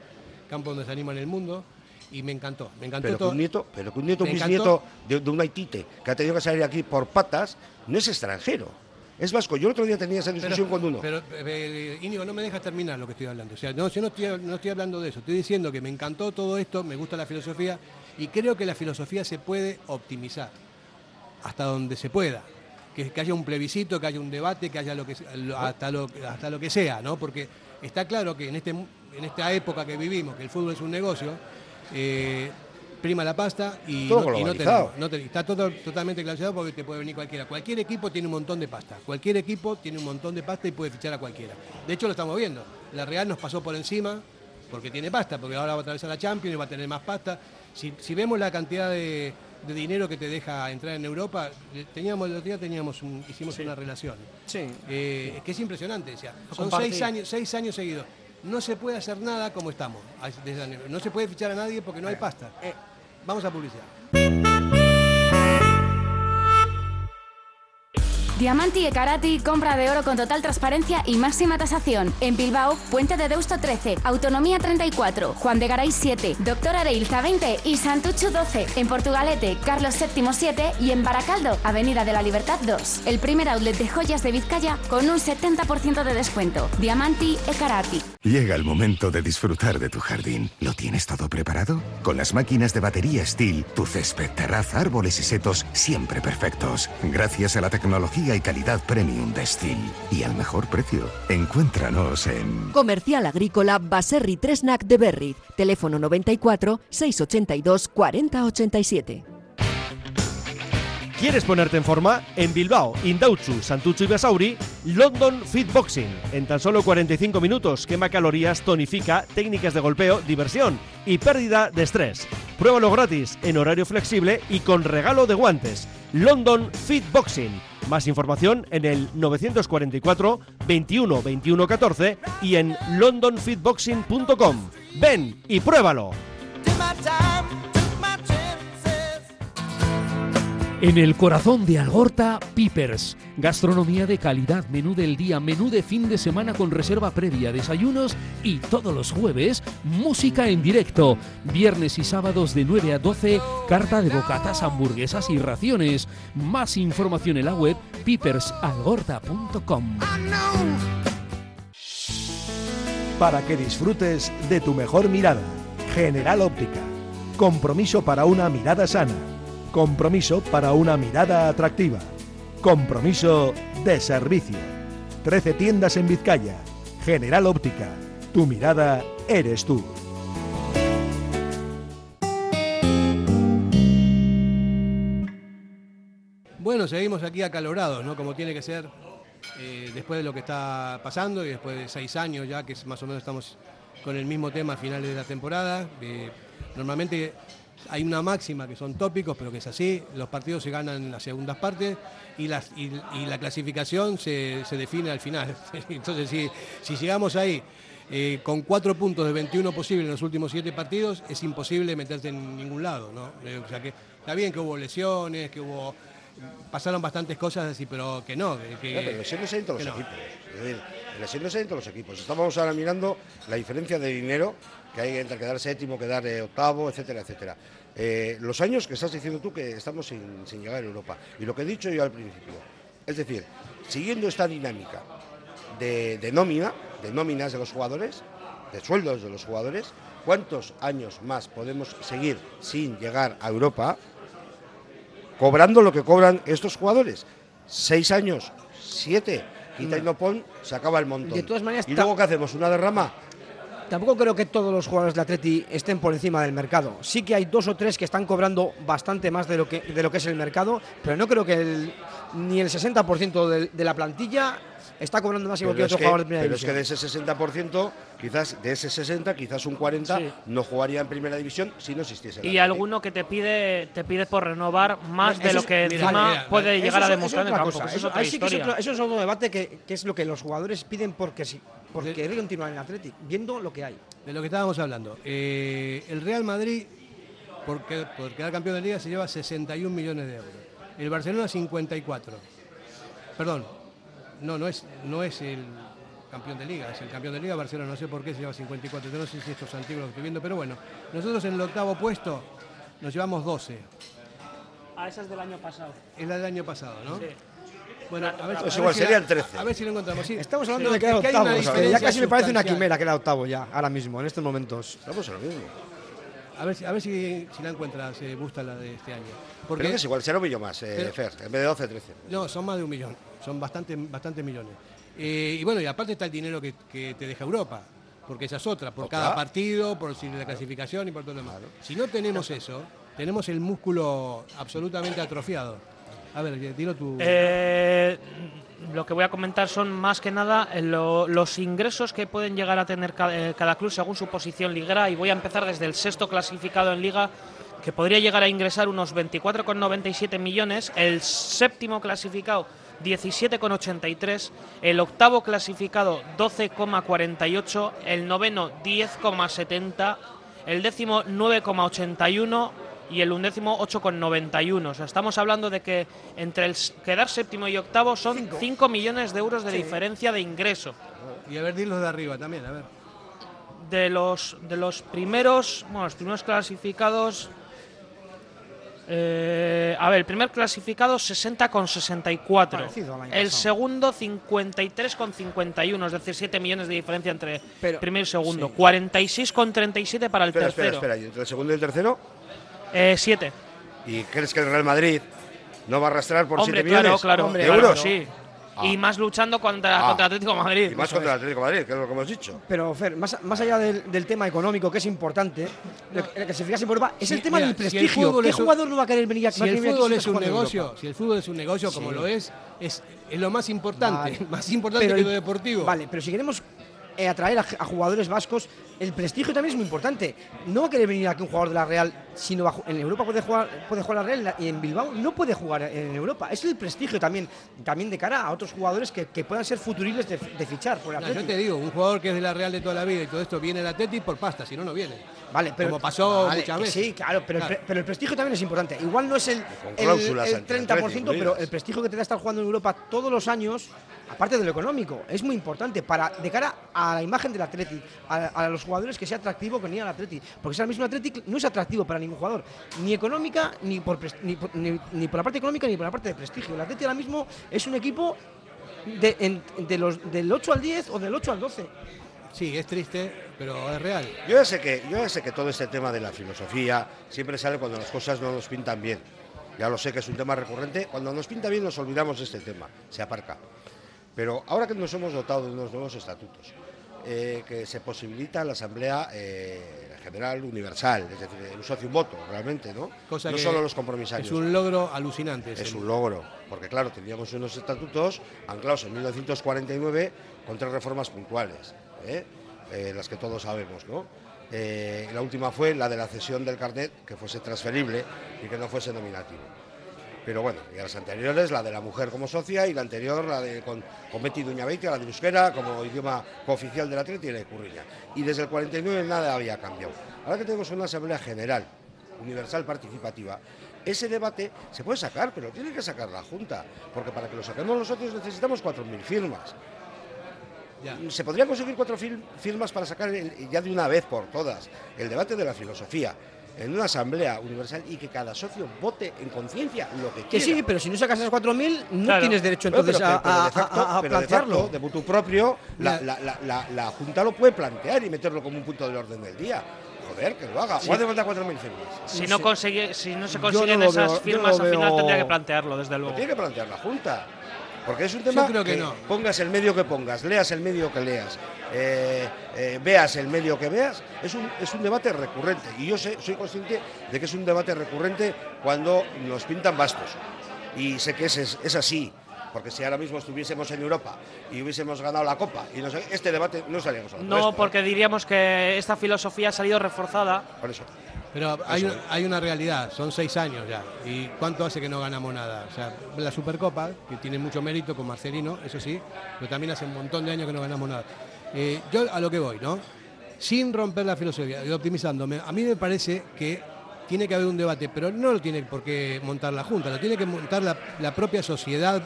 campo donde se anima en el mundo, y me encantó, me encantó Pero que todo. un nieto, pero que un nieto Me bisnieto de, de un haitite que ha tenido que salir aquí por patas, no es extranjero. Es vasco. Yo el otro día tenía esa discusión con uno. Pero, eh, Íñigo, no me dejas terminar lo que estoy hablando. O sea, no, yo no estoy, no estoy hablando de eso. Estoy diciendo que me encantó todo esto, me gusta la filosofía y creo que la filosofía se puede optimizar hasta donde se pueda. Que, que haya un plebiscito, que haya un debate, que haya lo que, hasta, lo, hasta lo que sea, ¿no? Porque está claro que en, este, en esta época que vivimos, que el fútbol es un negocio, eh, prima la pasta y, Todo no, y no tenemos- no te- está todo totalmente clasificado porque te puede venir cualquiera. Cualquier equipo tiene un montón de pasta. Cualquier equipo tiene un montón de pasta y puede fichar a cualquiera. De hecho, lo estamos viendo. La Real nos pasó por encima porque tiene pasta, porque ahora va a atravesar la Champions y va a tener más pasta. Si, si vemos la cantidad de, de dinero que te deja entrar en Europa, eh, teníamos el otro día teníamos un- hicimos una relación. Sí. Eh, es que es impresionante. O sea, son seis años, seis años seguidos. No se puede hacer nada como estamos. No se puede fichar a nadie porque no hay pasta. Vamos a publicidad. Diamanti e Karati, compra de oro con total transparencia y máxima tasación. En Bilbao, Puente de Deusto 13, Autonomía 34, Juan de Garay 7, Doctor Areilza 20 y Santucho 12. En Portugalete, Carlos VII 7 y en Baracaldo, Avenida de la Libertad 2. El primer outlet de joyas de Vizcaya con un 70% de descuento. Diamanti e Karati. Llega el momento de disfrutar de tu jardín. ¿Lo tienes todo preparado? Con las máquinas de batería Steel, tu césped, terraza, árboles y setos siempre perfectos. Gracias a la tecnología y calidad premium de Steel. Y al mejor precio. Encuéntranos en... Comercial Agrícola Baserri Tresnac de Berriz. Teléfono 94 682 4087. ¿Quieres ponerte en forma? En Bilbao, Indautxu, Santucho y Basauri, London Fit Boxing. En tan solo 45 minutos, quema calorías, tonifica, técnicas de golpeo, diversión y pérdida de estrés. Pruébalo gratis, en horario flexible y con regalo de guantes. London Fit Boxing. Más información en el 944 21 21 14 y en londonfitboxing.com. Ven y pruébalo. En el corazón de Algorta, Pipers. Gastronomía de calidad, menú del día, menú de fin de semana con reserva previa, desayunos y todos los jueves, música en directo. Viernes y sábados de 9 a 12, carta de bocatas, hamburguesas y raciones. Más información en la web pipersalgorta.com. Para que disfrutes de tu mejor mirada. General Óptica. Compromiso para una mirada sana. Compromiso para una mirada atractiva. Compromiso de servicio. 13 tiendas en Vizcaya. General Óptica. Tu mirada eres tú. Bueno, seguimos aquí acalorados, ¿no? Como tiene que ser eh, después de lo que está pasando y después de seis años ya, que más o menos estamos con el mismo tema a finales de la temporada. Eh, normalmente hay una máxima que son tópicos, pero que es así, los partidos se ganan en las segundas partes y, las, y, y la clasificación se, se define al final. Entonces, si, si llegamos ahí eh, con cuatro puntos de 21 posibles en los últimos siete partidos, es imposible meterse en ningún lado. ¿no? Eh, o sea que está bien que hubo lesiones, que hubo pasaron bastantes cosas así, pero que no. Que, No, pero lesiones hay en todos los no. equipos. Es decir, lesiones hay en todos los equipos. Estamos ahora mirando la diferencia de dinero que hay entre quedar séptimo, quedar eh, octavo, etcétera, etcétera. Eh, los años que estás diciendo tú que estamos sin, sin llegar a Europa. Y lo que he dicho yo al principio. Es decir, siguiendo esta dinámica de, de nómina, de nóminas de los jugadores, de sueldos de los jugadores, ¿cuántos años más podemos seguir sin llegar a Europa? cobrando lo que cobran estos jugadores. Seis años, siete, quita y no pon, se acaba el montón. De todas maneras, ¿Y luego qué hacemos? ¿Una derrama? Tampoco creo que todos los jugadores de Atleti estén por encima del mercado. Sí que hay dos o tres que están cobrando bastante más de lo que, de lo que es el mercado, pero no creo que el- ni el 60% del- de, la plantilla está cobrando más igual que otro que, jugador de primera pero es que división. de ese 60%, quizás de ese 60, quizás un 40 Sí. no jugaría en primera división si no existiese. Y alguno que te pide te pide por renovar más de lo es- que encima mira, puede llegar a demostrar en eso el es campo. que cosa. Eso es Eso- otra ahí sí que es historia. otro- eso es otro debate que, que es lo que los jugadores piden porque sí, porque quieren continuar en el Atleti, viendo lo que hay. De lo que estábamos hablando. Eh, el Real Madrid, por, por quedar campeón de liga, se lleva 61 millones de euros. El Barcelona 54. Perdón, no, no es, no es el campeón de liga, es el campeón de liga Barcelona, no sé por qué se lleva 54. Yo no sé si esto es antiguo lo estoy viendo, pero bueno, nosotros en el octavo puesto nos llevamos 12. Ah, esa es del año pasado. Es la del año pasado, ¿no? Sí. Bueno, a ver, Pues a igual ver si serían la- 13. A ver si lo encontramos. Sí. Estamos hablando Sí, de quedar es que hay una octavos. Ya casi me parece una quimera quedar octavo ya, ahora mismo, en estos momentos. Estamos en lo mismo. A ver, si- a ver si, si la encuentras, eh, Busta, la de este año. Porque Pero que es igual, será un millón más, eh, Pero- Fer, en vez de 12, 13. No, son más de un millón, son bastante, bastante millones. Eh, y bueno, y aparte está el dinero que, que te deja Europa, porque esa es otra, por cada partido, por si la clasificación y por todo lo demás. Si no tenemos eso, tenemos el músculo absolutamente atrofiado. A ver, dilo tú. Eh, lo que voy a comentar son más que nada eh, lo- los ingresos que pueden llegar a tener ca- eh, cada, club según su posición liguera. Y voy a empezar desde el sexto clasificado en liga que podría llegar a ingresar unos 24,97 millones, el séptimo clasificado 17,83, el octavo clasificado 12,48, el noveno 10,70, el décimo 9,81 y el undécimo 8,91. O sea, estamos hablando de que entre el quedar séptimo y octavo son 5 millones de euros de diferencia de ingreso. Y a ver, dilos de arriba también, a ver. De los, de los primeros, bueno, los primeros clasificados. eh, a ver, el primer clasificado 60 con 64. Parecido al año El pasado. segundo 53 con 51, es decir, 7 millones de diferencia entre Pero- primero y segundo. sí. 46 con 37 para el Espera, espera, tercero. espera. ¿Y entre el segundo y el tercero? 7. ¿Y crees que el Real Madrid no va a arrastrar por Hombre, 7 claro, millones claro, de claro, euros? sí. y más luchando contra, Ah. contra Atlético de Madrid. Y más contra el Atlético de Madrid, que es lo que hemos dicho. Pero, Fer, más, más allá del, del tema económico, que es importante, lo que, se fijase Europa, es Sí, el tema mira, del si el prestigio. fútbol ¿Qué es jugador no va a querer venir a Si el aquí fútbol si es un negocio, si el fútbol es un negocio como lo es, es, es lo más importante, Vale. más importante Pero que el- lo deportivo. Vale, pero si queremos eh, atraer a, a jugadores vascos, el prestigio también es muy importante. No va a querer venir aquí un jugador de la Real, sino va en Europa puede jugar, puede jugar la Real y en Bilbao no puede jugar en Europa. Es el prestigio también, también de cara a otros jugadores que, que puedan ser futuribles de, de fichar por el No, yo te digo, un jugador que es de la Real de toda la vida y todo esto viene al Atleti por pasta, si no, no viene. Vale, pero Como pasó vale, muchas veces. Sí, claro, pero, Claro. El, pre- pero el prestigio también es importante. Igual no es el, el, el anti-Atleti 30%, pero el prestigio que te da estar jugando en Europa todos los años, aparte de lo económico, es muy importante para de cara a la imagen del Atleti, a, a los jugadores que sea atractivo que venir al Atleti. Porque si ahora mismo el Atleti no es atractivo para ningún jugador, ni económica, ni por, pres- ni, por- ni- ni por la parte económica, ni por la parte de prestigio. El Atleti ahora mismo es un equipo de, en- de los, del 8 al 10 o del 8 al 12. Sí, es triste, pero es real. Yo ya sé que, yo ya sé que todo este tema de la filosofía siempre sale cuando las cosas no nos pintan bien. Ya lo sé que es un tema recurrente. Cuando nos pinta bien nos olvidamos de este tema, se aparca. Pero ahora que nos hemos dotado de unos nuevos estatutos, eh, que se posibilita la Asamblea eh, General Universal, es decir, un socio un voto, realmente, ¿no? Cosa no que solo los compromisarios. Es un logro alucinante. Es un logro, porque claro, teníamos unos estatutos anclados en 1949 con tres reformas puntuales, ¿eh? Las que todos sabemos, ¿no? La última fue la de la cesión del carnet, que fuese transferible y que no fuese nominativo. Pero bueno, y a las anteriores, la de la mujer como socia y la anterior, la de con, con Betty Duñabeitia, la de euskera como idioma cooficial de la Atleti y la de Curriña. Y desde el 49 nada había cambiado. Ahora que tenemos una asamblea general, universal, participativa, ese debate se puede sacar, pero tiene que sacar la Junta, porque para que lo saquemos los socios necesitamos 4.000 firmas. Se podría conseguir cuatro fir- firmas para sacar el- ya de una vez por todas el debate de la filosofía en una asamblea universal y que cada socio vote en conciencia lo que Que quiera. sí, pero si no sacas esas 4.000, no Claro. tienes derecho entonces pero- a, pero a- de facto- a- a pero de plantearlo. facto, de propio, la, la- la- la- la Junta lo puede plantear y meterlo como un punto del orden del día. Joder, que lo haga. Sí. ¿O hace falta 4.000 firmas? Si no, consigue, si no se Yo no consiguen lo esas veo- yo firmas, no al final veo- tendría que plantearlo, desde Lo luego. tiene que plantear la Junta. Porque es un tema creo que no. pongas el medio que pongas, leas el medio que leas, eh, eh, veas el medio que veas, es un, es un debate recurrente. Y yo sé, soy consciente de que es un debate recurrente cuando nos pintan bastos. Y sé que es, es, es así. Porque si ahora mismo estuviésemos en Europa y hubiésemos ganado la Copa, y no sé, este debate no salíamos a No, porque diríamos que esta filosofía ha salido reforzada. Por eso. Pero hay, Eso hay una realidad, son seis años ya. ¿Y cuánto hace que no ganamos nada? O sea, la Supercopa, que tiene mucho mérito con Marcelino, eso sí, pero también hace un montón de años que no ganamos nada. Eh, yo a lo que voy, ¿no? Sin romper la filosofía y optimizándome, a mí me parece que tiene que haber un debate, pero no lo tiene por qué montar la Junta, lo tiene que montar la, la propia sociedad,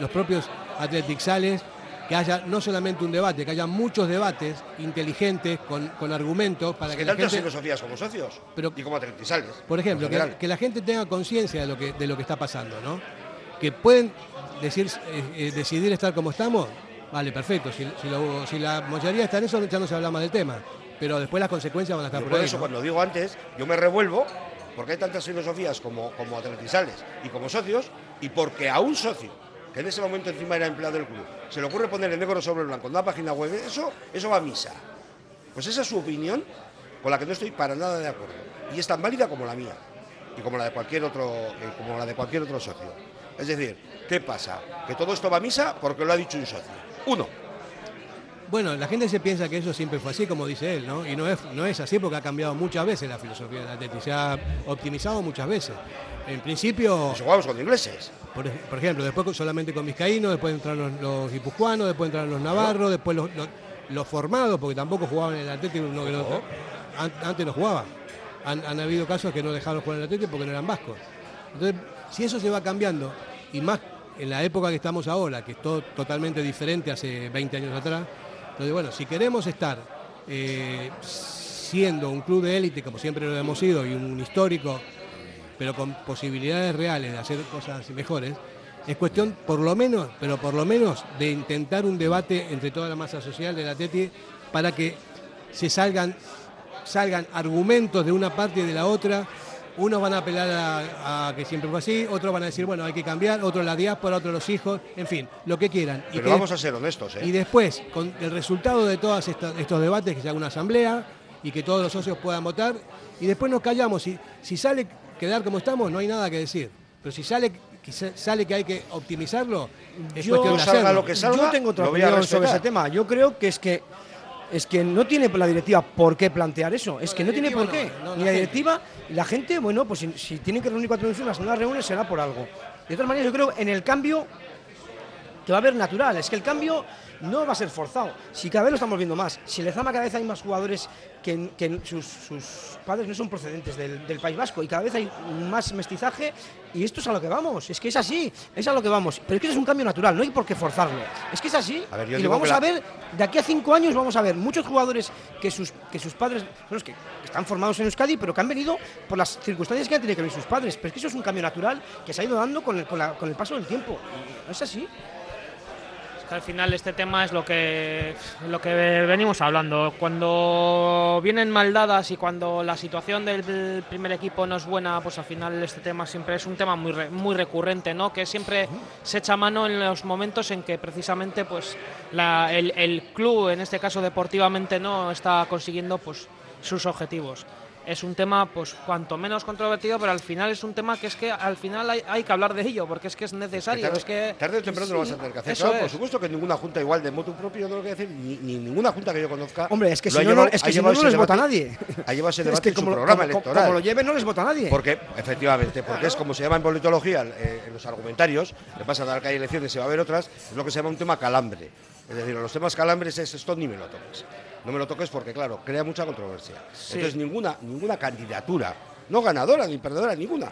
los propios atletixales, que haya no solamente un debate, que haya muchos debates inteligentes, con, con argumentos, para Es que que la gente... filosofías como socios Pero- y como atletisales. Por ejemplo, que la gente tenga conciencia de lo que de lo que está pasando, ¿no? Que pueden decir, eh, eh, decidir estar como estamos, vale, perfecto. Si, si lo- si la mayoría está en eso, ya no se habla más del tema. Pero después las consecuencias van a estar Yo por por ahí. eso, ¿no? cuando digo antes, yo me revuelvo porque hay tantas filosofías como, como atletisales y como socios, y porque a un socio, que en ese momento encima era empleado del club, se le ocurre poner el negro sobre el blanco en una página web, eso, eso va a misa. Pues esa es su opinión, con la que no estoy para nada de acuerdo. Y es tan válida como la mía, y como la de cualquier otro, eh, como la de cualquier otro socio. Es decir, ¿qué pasa? Que todo esto va a misa porque lo ha dicho un socio. Uno. Bueno, la gente se piensa que eso siempre fue así, como dice él, ¿no? Y no es, no es así porque ha cambiado muchas veces la filosofía del Atleti, se ha optimizado muchas veces. En principio... jugamos con ingleses. Por, ej- por ejemplo, después solamente con vizcaínos, después entraron los, los guipuzcoanos, después entraron los navarros, después los, los- los formados, porque tampoco jugaban en el Atleti, uno que no- an- antes no jugaba. Han, han habido casos que no dejaron jugar en el Atleti porque no eran vascos. Entonces, si eso se va cambiando, y más en la época que estamos ahora, que es todo totalmente diferente hace 20 años atrás, entonces, bueno, si queremos estar eh, siendo un club de élite, como siempre lo hemos sido, y un histórico, pero con posibilidades reales de hacer cosas mejores, es cuestión, por lo menos, pero por lo menos, de intentar un debate entre toda la masa social del Atleti para que se salgan, salgan argumentos de una parte y de la otra Unos van a apelar a, a que siempre fue así, otros van a decir, bueno, hay que cambiar, otros la diáspora, otros los hijos, en fin, lo que quieran. Y Pero que- vamos a ser honestos, ¿eh? y después, con el resultado de todos estos, debates, que se haga una asamblea y que todos los socios puedan votar, y después nos callamos. Si, si sale quedar como estamos, no hay nada que decir. Pero si sale que, sale que hay que optimizarlo, es Yo, cuestión de hacerlo. yo tengo otra opinión sobre ese tema. Yo creo que es que es que no tiene la directiva por qué plantear eso. Es que no tiene por qué. no, Ni la directiva, y la gente, bueno, pues si, si tienen que reunir cuatro las no las reúnen será por algo. De todas maneras, yo creo en el cambio que va a haber natural. Es que el cambio no va a ser forzado. Si cada vez lo estamos viendo más, si cada vez hay más jugadores que, que sus, sus padres no son procedentes del, del País Vasco y cada vez hay más mestizaje y esto es a lo que vamos. Es que es así, es a lo que vamos. Pero es que eso es un cambio natural, no hay por qué forzarlo. Es que es así. A ver, yo y lo vamos la- a ver, de aquí a cinco años vamos a ver muchos jugadores que sus, que sus padres, los que están formados en Euskadi, pero que han venido por las circunstancias que han tenido que ver sus padres. Pero es que eso es un cambio natural que se ha ido dando con el, con la- con el paso del tiempo. Y no es así. Al final este tema es lo que, lo que venimos hablando. Cuando vienen mal dadas y cuando la situación del primer equipo no es buena, pues al final este tema siempre es un tema muy, muy recurrente, ¿no? Que siempre se echa mano en los momentos en que precisamente pues la- el, el club, en este caso deportivamente, no está consiguiendo pues sus objetivos. Es un tema, pues, cuanto menos controvertido, pero al final es un tema que es que al final hay, hay que hablar de ello, porque es que es necesario. tarde, es que, tarde o temprano lo vas a Sí, tener que hacer. eso Claro, por es. supuesto que ninguna junta igual de motu propio, no lo que decir, ni, ni ninguna junta que yo conozca. Hombre, es que si no, llevado- es que si no, les vota nadie. Ha llevado ese Es debate que en su como- programa como- electoral. como lo lleven, no les vota nadie. Porque, efectivamente, porque es como se llama en politología, eh, en los argumentarios, le pasa a dar que hay elecciones y va a haber otras, es lo que se llama un tema calambre. Es decir, los temas calambres es esto ni me lo toques. No me lo toques porque, claro, crea mucha controversia. Entonces, ninguna, ninguna candidatura, no ganadora ni perdedora, ninguna,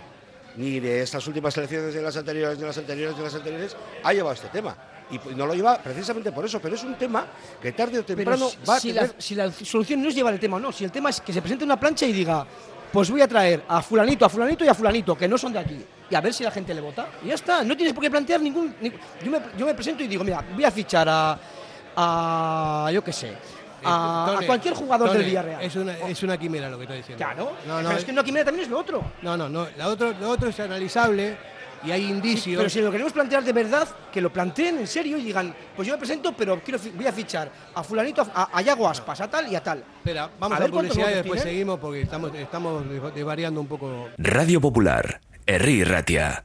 ni de estas últimas elecciones, de las anteriores, de las anteriores, de las anteriores, ha llevado este tema. Y no lo lleva precisamente por eso, pero es un tema que tarde o Pero temprano si, va a si tener... la, si la solución no es llevar el tema, no. Si el tema es que se presente una plancha y diga, pues voy a traer a fulanito, a fulanito y a fulanito, que no son de aquí. Y a ver si la gente le vota. Y ya está. No tienes por qué plantear ningún... ningún- yo, me, yo me presento y digo, mira, voy a fichar a... a yo qué sé. A, a Tone, cualquier jugador Tone, del Villarreal. Es una, es una quimera lo que estoy diciendo. Claro, No, no, pero es que una quimera también es lo otro. No, no, no. La otro, lo otro es analizable y hay indicios. Pero si lo queremos plantear de verdad, que lo planteen en serio y digan, pues yo me presento, pero quiero, voy a fichar a fulanito, a, a Yago Aspas, a tal y a tal. Espera, vamos a, ver publicidad y después tiene. seguimos porque estamos, estamos desvariando un poco. Radio Popular, Herri Ratia.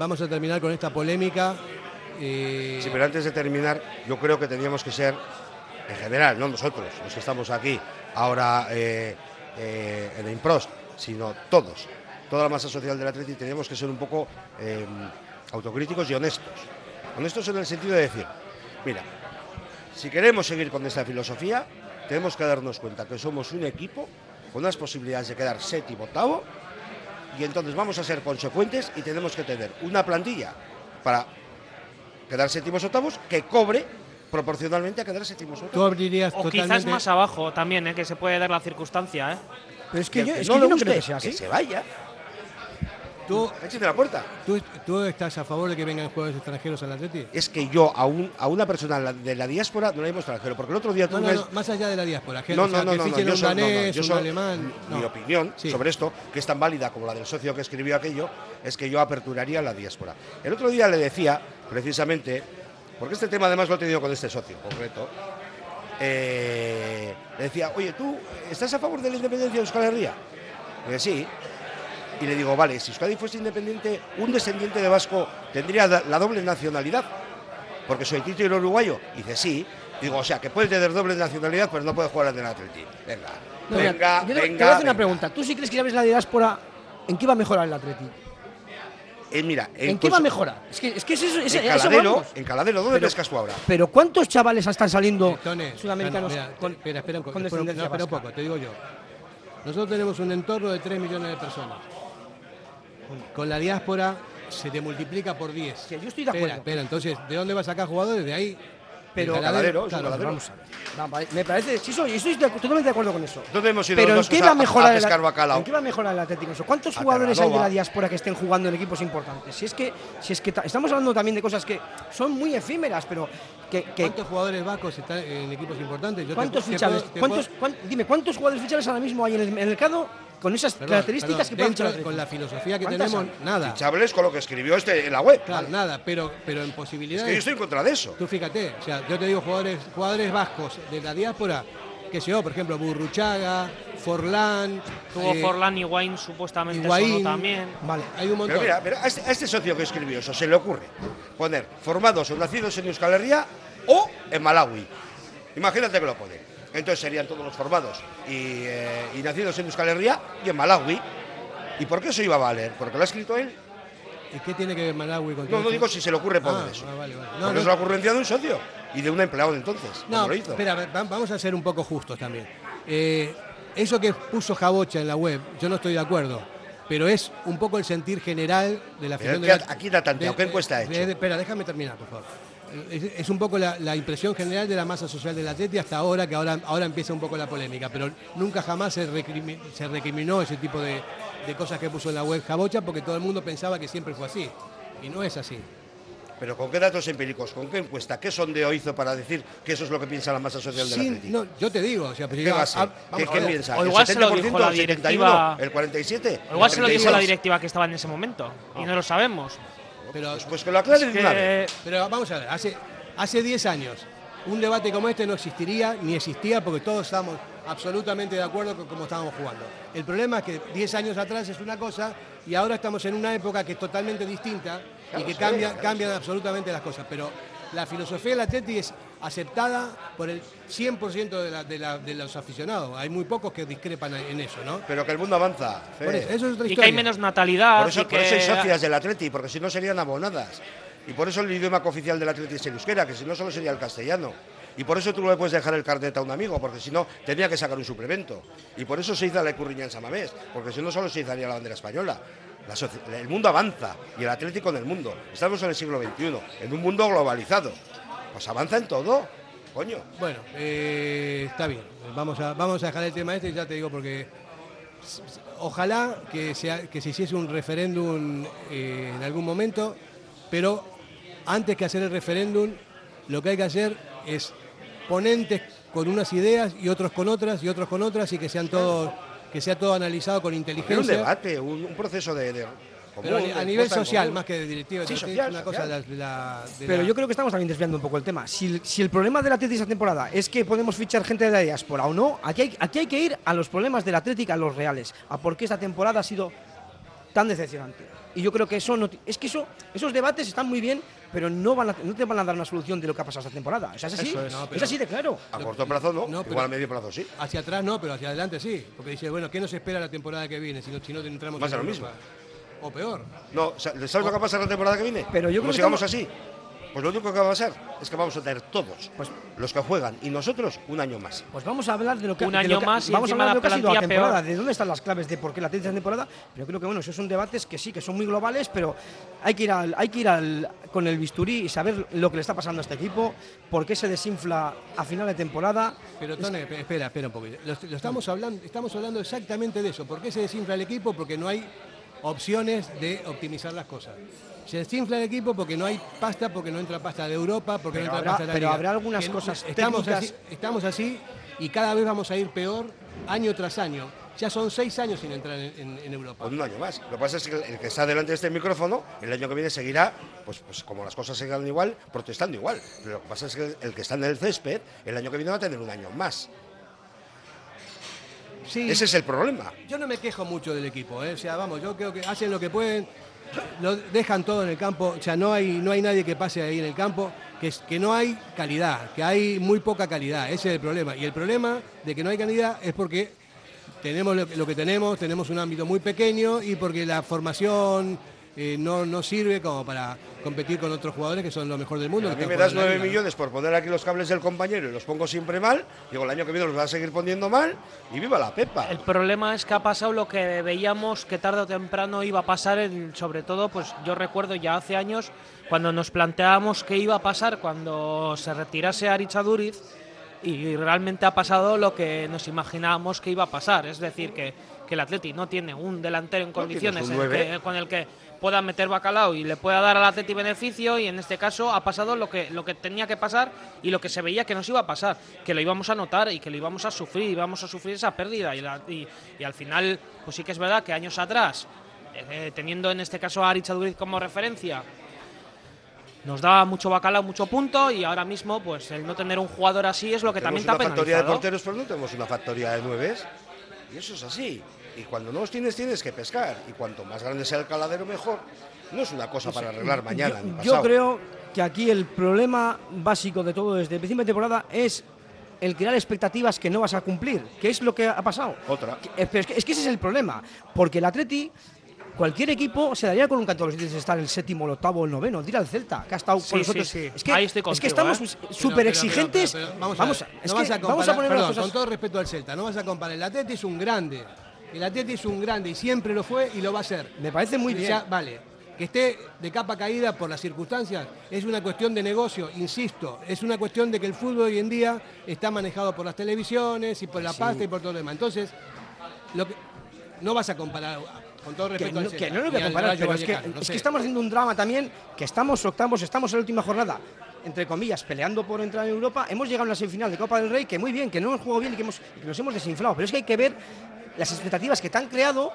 Vamos a terminar con esta polémica. eh, Sí, pero antes de terminar, yo creo que tendríamos que ser, en general, no nosotros, los que estamos aquí ahora eh, eh, en Improst, sino todos, toda la masa social del Atleti, teníamos que ser un poco autocríticos y honestos. Honestos en el sentido de decir, mira, si queremos seguir con esta filosofía, tenemos que darnos cuenta que somos un equipo con unas posibilidades de quedar séptimo, octavo, y entonces vamos a ser consecuentes y tenemos que tener una plantilla para quedar séptimos octavos que cobre proporcionalmente a quedar séptimos octavos. Tú abrirías O quizás más abajo también, ¿eh? que se puede dar la circunstancia. ¿eh? Pero es que yo, es no que yo no guste, creo que sea así. que se vaya. ¿Tú, Échate la puerta. tú, tú estás a favor de que vengan jugadores extranjeros al Atleti? Es que yo a, un- a una persona de la diáspora no la llamo extranjero, porque el otro día tú No, no, ves- no, más allá de la diáspora. gente, No, no, no, que no, yo soy- no, no, danés, yo soy- alemán. Mi opinión Sí. sobre esto, que es tan válida como la del socio que escribió aquello, es que yo aperturaría la diáspora. El otro día le decía, precisamente, porque este tema además lo he tenido con este socio concreto, eh, le decía, oye, ¿tú estás a favor de la independencia de Euskal Herria? Le dije, sí. Y le digo, vale, si Euskadi fuese independiente, un descendiente de vasco tendría la doble nacionalidad, porque soy el uruguayo. Y dice, sí. Digo, o sea, que puede tener doble nacionalidad, pero no puede jugar en el Atleti. Venga, No, venga, yo te, te venga. voy a hacer una venga. pregunta. ¿Tú sí crees que sabes la diáspora en qué va a mejorar el Atleti? Eh, mira, ¿En, qué va a mejorar? Es que es, que es eso, es, En Caladero, en Caladero, ¿dónde Pero- pescas tú ahora? Pero ¿cuántos chavales están saliendo Tone, sudamericanos no, mira, con, espera, espera un, con un- descendencia no, espera un poco, te digo yo. Nosotros tenemos un entorno de 3 millones de personas. Con la diáspora se te multiplica por 10. yo estoy de acuerdo. espera, entonces, ¿de dónde vas a sacar jugadores? De ahí. Pero- Caladero, claro, caladero. vamos a ver. Me parece, sí, soy, estoy de- totalmente de acuerdo con eso. ¿Dónde hemos ido Pero los ¿en qué a- va a a mejorar el, pescar bacalao? ¿en qué va a mejorar el Atlético? Eso? ¿Cuántos A jugadores hay de la diáspora que estén jugando en equipos importantes? Si es que, si es que ta- estamos hablando también de cosas que son muy efímeras, pero que, que- ¿Cuántos jugadores vascos están en equipos importantes? Yo te- ¿cuántos te fichables? puedo- te ¿Cuántos, puedo- dime, ¿cuántos jugadores fichables ahora mismo hay en el, en el mercado con esas Perdón, características perdón, que dentro- el con la filosofía que ¿Cuántas tenemos, nada. Fichables con lo que escribió este en la web. Claro, nada, pero, pero en Es posibilidades. que yo estoy en contra de eso. Tú fíjate, o sea, yo te digo jugadores, jugadores vascos de la diáspora, que sé yo, por ejemplo, Burruchaga, Forlán. Tuvo eh, Forlán y Wayne supuestamente Higuaín. sonó también. Vale. Hay un montón. Pero mira, pero a, este, a este socio que escribió eso se le ocurre poner formados o nacidos en Euskal Herria o en Malawi. Imagínate que lo pone. Entonces serían todos los formados y, eh, y nacidos en Euskal Herria y en Malawi. ¿Y por qué eso iba a valer? ¿Porque lo ha escrito él? ¿Y qué tiene que ver Malawi con todo No, no digo si se le ocurre poner Ah, eso. ah, vale, vale. No, Porque no. es la ocurrencia de un socio y de un empleado de entonces. No, lo hizo. espera, va- vamos a ser un poco justos también. Eh, eso que puso Jabocha en la web, yo no estoy de acuerdo. Pero es un poco el sentir general de la afición ¿qué- de la- aquí da tanteado? ¿Qué encuesta ha hecho? espera, déjame terminar, por favor. Es, es un poco la, la impresión general de la masa social del Atleti hasta ahora, que ahora, ahora empieza un poco la polémica, pero nunca jamás se, recrimi- se recriminó ese tipo de, de cosas que puso en la web Jabocha porque todo el mundo pensaba que siempre fue así. Y no es así. Pero ¿con qué datos empíricos? ¿Con qué encuesta? ¿Qué sondeo hizo para decir que eso es lo que piensa la masa social del Sí, Atlético? no, yo te digo, o sea, pues ¿Qué yo- base? ah, ¿Qué, vamos, qué o- piensa? o ¿El igual se lo 70%, dijo la el 71%, directiva- el 47%? O igual se lo dijo la 36%? directiva que estaba en ese momento y no lo sabemos. Pero, Pues, pues que lo aclaren Es de una que- vez. Pero vamos a ver, hace, hace 10 años un debate como este no existiría ni existía porque todos estábamos absolutamente de acuerdo con cómo estábamos jugando. El problema es que 10 años atrás es una cosa y ahora estamos en una época que es totalmente distinta y que cambia- cambian absolutamente las cosas. Pero la filosofía del Atleti es aceptada por el 100% de, la- de la- de los aficionados. Hay muy pocos que discrepan en eso, ¿no? Pero que el mundo avanza. Fe. Por eso, eso es otra Y que hay menos natalidad. Por eso, por eso hay socias del Atleti, porque si no serían abonadas. Y por eso el idioma cooficial del Atleti es el euskera, que si no solo sería el castellano. Y por eso tú no le puedes dejar el carnet a un amigo, porque si no, tenía que sacar un suplemento. Y por eso se hizo la curriña en Samamés, porque si no, solo se izaría la bandera española. La el mundo avanza, y el Atlético en el mundo. Estamos en el siglo XXI, en un mundo globalizado. Pues avanza en todo, coño. Bueno, eh, está bien. Vamos a, vamos a dejar el tema este y ya te digo porque ojalá que, sea, que se hiciese un referéndum eh, en algún momento, pero antes que hacer el referéndum, lo que hay que hacer es ponentes con unas ideas y otros con otras y otros con otras y que sean todos que sea todo analizado con Era un inteligencia. debate, un, un proceso de. Común, ni- a nivel social, común. más que de directiva, Sí, es social, una cosa social. la, de la- de Pero la- yo creo que estamos también desviando un poco el tema. Si, el- si el problema del Atlético esta temporada es que podemos fichar gente de la diáspora o no, aquí hay, aquí hay que ir a los problemas del Atlético, a los reales, a por qué esta temporada ha sido tan decepcionante. Y yo creo que eso no es que eso, esos debates están muy bien, pero no, van a- no te van a dar una solución de lo que ha pasado esta temporada. O sea, es así, Eso es. No, es pero- así de claro. A corto plazo no, No, pero- igual a medio plazo sí. Hacia atrás no, pero hacia adelante sí. Porque dice, bueno, ¿qué nos espera la temporada que viene si no, si no entramos Más en lo Europa? O peor. No, sa- ¿sabes lo que va a pasar la temporada que viene? Pero yo creo Como que sigamos estamos- así. Pues lo único que va a pasar es que vamos a tener todos los que juegan y nosotros un año más. Pues vamos a hablar de lo que Un año que- más y vamos a hablar de lo que ha la sido la temporada, peor. de dónde están las claves de por qué la esta temporada, pero creo que bueno, esos son debates que sí que son muy globales, pero hay que ir al, hay que ir al, con el bisturí y saber lo que le está pasando a este equipo, por qué se desinfla a final de temporada. Pero Tony, espera, espera un poquito. Lo, lo estamos hablando, estamos hablando exactamente de eso. ¿Por qué se desinfla el equipo? Porque no hay opciones de optimizar las cosas. Se desinfla el equipo porque no hay pasta, porque no entra pasta de Europa, porque Pero no entra habrá- pasta de la pero Liga. habrá algunas Que no- cosas estamos técnicas- así, estamos así y cada vez vamos a ir peor año tras año. Ya son seis años sin entrar en, en- en Europa. Un año más. Lo que pasa es que el que está delante de este micrófono, el año que viene seguirá, pues, pues como las cosas sigan igual, protestando igual. Pero lo que pasa es que el que está en el césped, el año que viene va a tener un año más. Sí. Ese es el problema. Yo no me quejo mucho del equipo, ¿eh? o sea, vamos, yo creo que hacen lo que pueden, lo dejan todo en el campo, o sea, no hay, no hay nadie que pase ahí en el campo, que, es, que no hay calidad, que hay muy poca calidad, ese es el problema. Y el problema de que no hay calidad es porque tenemos lo que tenemos, tenemos un ámbito muy pequeño y porque la formación eh, no, no sirve como para competir con otros jugadores que son lo mejor del mundo. A mí me das jugando en la nueve liga, ¿no? millones por poner aquí los cables del compañero y los pongo siempre mal. Digo, el año que viene los vas a seguir poniendo mal y viva la Pepa. El problema es que ha pasado lo que veíamos que tarde o temprano iba a pasar, en- sobre todo, pues yo recuerdo ya hace años cuando nos planteábamos qué iba a pasar cuando se retirase Aricha Duriz y realmente ha pasado lo que nos imaginábamos que iba a pasar, es decir, que, que el Atleti no tiene un delantero en condiciones un en el nueve. que- con el que pueda meter bacalao y le pueda dar al Atleti beneficio y en este caso ha pasado lo que, lo que tenía que pasar y lo que se veía que nos iba a pasar, que lo íbamos a notar y que lo íbamos a sufrir, íbamos a sufrir esa pérdida y, la- y- y al final pues sí que es verdad que años atrás, eh, teniendo en este caso a Aricha Duriz como referencia, nos daba mucho bacalao, mucho punto y ahora mismo pues el no tener un jugador así es lo que Tenemos también te ha una factoría de penalizado. porteros, pero no tenemos una factoría de nueves. Y eso es así. Y cuando no los tienes, tienes que pescar. Y cuanto más grande sea el caladero, mejor. No es una cosa para arreglar mañana Yo, ni yo pasado. creo que aquí el problema básico de todo desde el principio de temporada es el crear expectativas que no vas a cumplir, que es lo que ha pasado. Otra. Eh, es, que, es que ese es el problema, porque el Atleti, cualquier equipo se daría con un canto de los dientes de estar el séptimo, el octavo, el noveno, dirá el Celta, que ha estado Sí, con sí, nosotros. sí. Es que, Ahí estoy es que contigo, estamos ¿eh? Súper exigentes. pero, pero, vamos, vamos a, a, ver, no que a vamos a poner perdón, las cosas. con todo respeto al Celta, no vas a comparar. El Atleti es un grande. El Atleti es un grande y siempre lo fue y lo va a ser. Me parece muy bien. vale. Que esté de capa caída por las circunstancias es una cuestión de negocio, insisto, es una cuestión de que el fútbol hoy en día está manejado por las televisiones y por la Sí. pasta y por todo lo demás. Entonces, lo que, no vas a comparar, con todo que respeto no, al que no lo voy a comparar, pero es que, no es que estamos haciendo un drama también, que estamos octavos, estamos en la última jornada, entre comillas, peleando por entrar en Europa. Hemos llegado a una semifinal de Copa del Rey, que muy bien, que no hemos jugado bien y que, hemos, y que nos hemos desinflado, pero es que hay que ver las expectativas que te han creado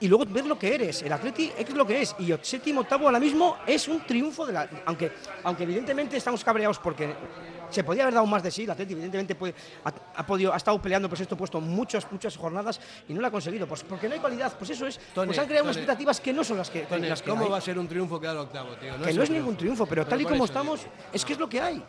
y luego ver lo que eres. El Atleti es lo que es. Y séptimo, octavo ahora mismo es un triunfo de la. Aunque, aunque evidentemente estamos cabreados porque se podía haber dado más de sí. El Atleti, evidentemente, puede- ha, ha podido, ha estado peleando por sexto puesto muchas, muchas jornadas y no lo ha conseguido. Pues porque no hay cualidad. Pues eso es. Pues han creado unas expectativas que no son las que, las que ¿Cómo hay. va a ser un triunfo quedar octavo, tío? que no es ningún triunfo, pero, tal y como eso, estamos, es que es lo que hay.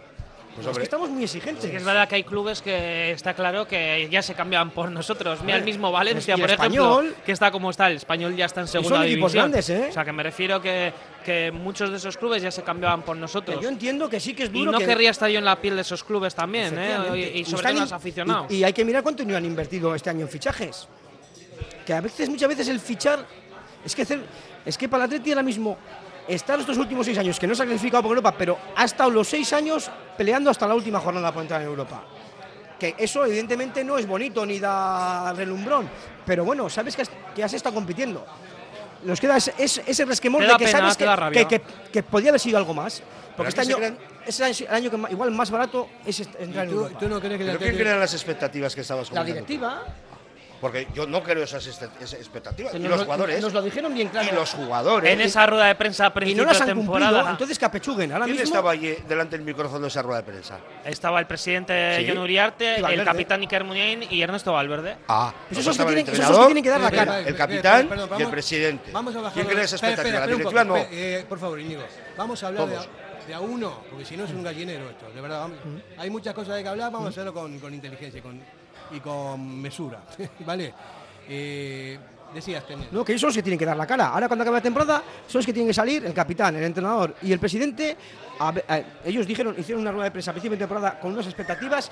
Pues, es que estamos muy exigentes. Sí que es verdad que hay clubes que está claro que ya se cambian por nosotros. Mira el mismo Valencia, y por Español. ejemplo, que está como está. El español ya está en segunda son equipos división. grandes, ¿eh? O sea, que me refiero que, que muchos de esos clubes ya se cambiaban por Que nosotros. yo entiendo que sí que es y duro. no que- querría estar yo en la piel de esos clubes también, ¿eh? Y, y sobre todo los aficionados. Y, y hay que mirar cuánto no han invertido este año en fichajes. Que a veces, muchas veces el fichar. Es que, hacer- es que para el Atleti ahora mismo estar estos últimos seis años, que no se ha clasificado por Europa, pero ha estado los seis años peleando hasta la última jornada por entrar en Europa. Que eso evidentemente no es bonito ni da relumbrón. Pero bueno, sabes que has, que has estado compitiendo. Nos queda ese, ese- ese resquemor de que pena, sabes que, que, que- que podía haber sido algo más. Porque este año, crean- es el año- que igual más barato es entrar en ¿Tú, Europa. tú no crees que el ¿Pero quién Atleti- crea las expectativas que estabas La comentando? tú? Porque yo no creo esas, este- esas expectativas. Y nos los lo- jugadores. Nos lo dijeron bien claro. Y los jugadores. en esa rueda de prensa a Y no principio las han cumplido, temporada entonces que apechuguen. Ahora ¿Quién mismo. estaba allí delante del micrófono de esa rueda de prensa? estaba el presidente Sí. John Uriarte, el capitán Iker Muniain y Ernesto Valverde. Ah, Pues esos pues que el tienen- esos que entrenador, tienen que dar la cara. El capitán perdón, y el presidente. Vamos a bajar. ¿Quién crea esa expectativa? espera, La directiva poco, no. eh, por favor, Íñigo. Vamos a hablar de Todos. a, de a uno, porque si no es un gallinero esto, de verdad. vamos- Hay muchas cosas de que hablar, vamos a hacerlo con, con inteligencia y con, y con mesura, ¿vale? Eh, Decías, Teniente. No, que ellos son los que tienen que dar la cara. Ahora cuando acabe la temporada, son los que tienen que salir, el capitán, el entrenador y el presidente. a ver- a- ellos dijeron, hicieron una rueda de prensa a principio de temporada con unas expectativas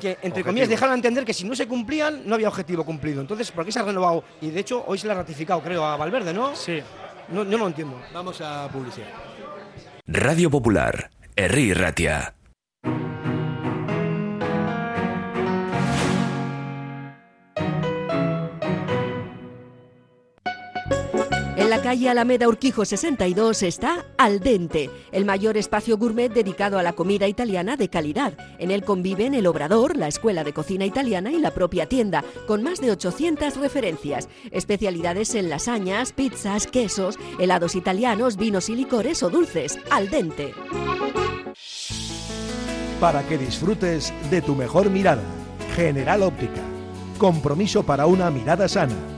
que, entre comillas, dejaron entender que si no se cumplían, no había objetivo cumplido. Entonces, ¿por qué se ha renovado? Y de hecho, hoy se le ha ratificado, creo, a Valverde, ¿no? Sí. No, yo no lo entiendo. Vamos a publicidad. Radio Popular, Herri Ratia. En la calle Alameda Urquijo 62 está Al Dente, el mayor espacio gourmet dedicado a la comida italiana de calidad. En él conviven el Obrador, la Escuela de Cocina Italiana y la propia tienda, con más de 800 referencias. Especialidades en lasañas, pizzas, quesos, helados italianos, vinos y licores o dulces. Al Dente. Para que disfrutes de tu mejor mirada. General Óptica. Compromiso para una mirada sana.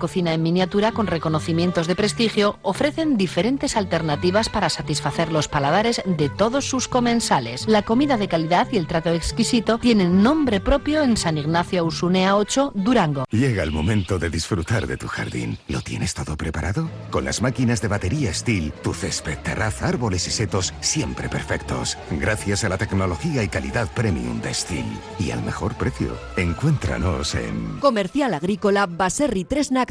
cocina en miniatura con reconocimientos de prestigio ofrecen diferentes alternativas para satisfacer los paladares de todos sus comensales. La comida de calidad y el trato exquisito tienen nombre propio en San Ignacio Usunea 8, Durango. Llega el momento de disfrutar de tu jardín. ¿Lo tienes todo preparado? Con las máquinas de batería Steel, tu césped, terraza, árboles y setos siempre perfectos. Gracias a la tecnología y calidad premium de Steel. Y al mejor precio. Encuéntranos en... Comercial Agrícola Baserri Tresnac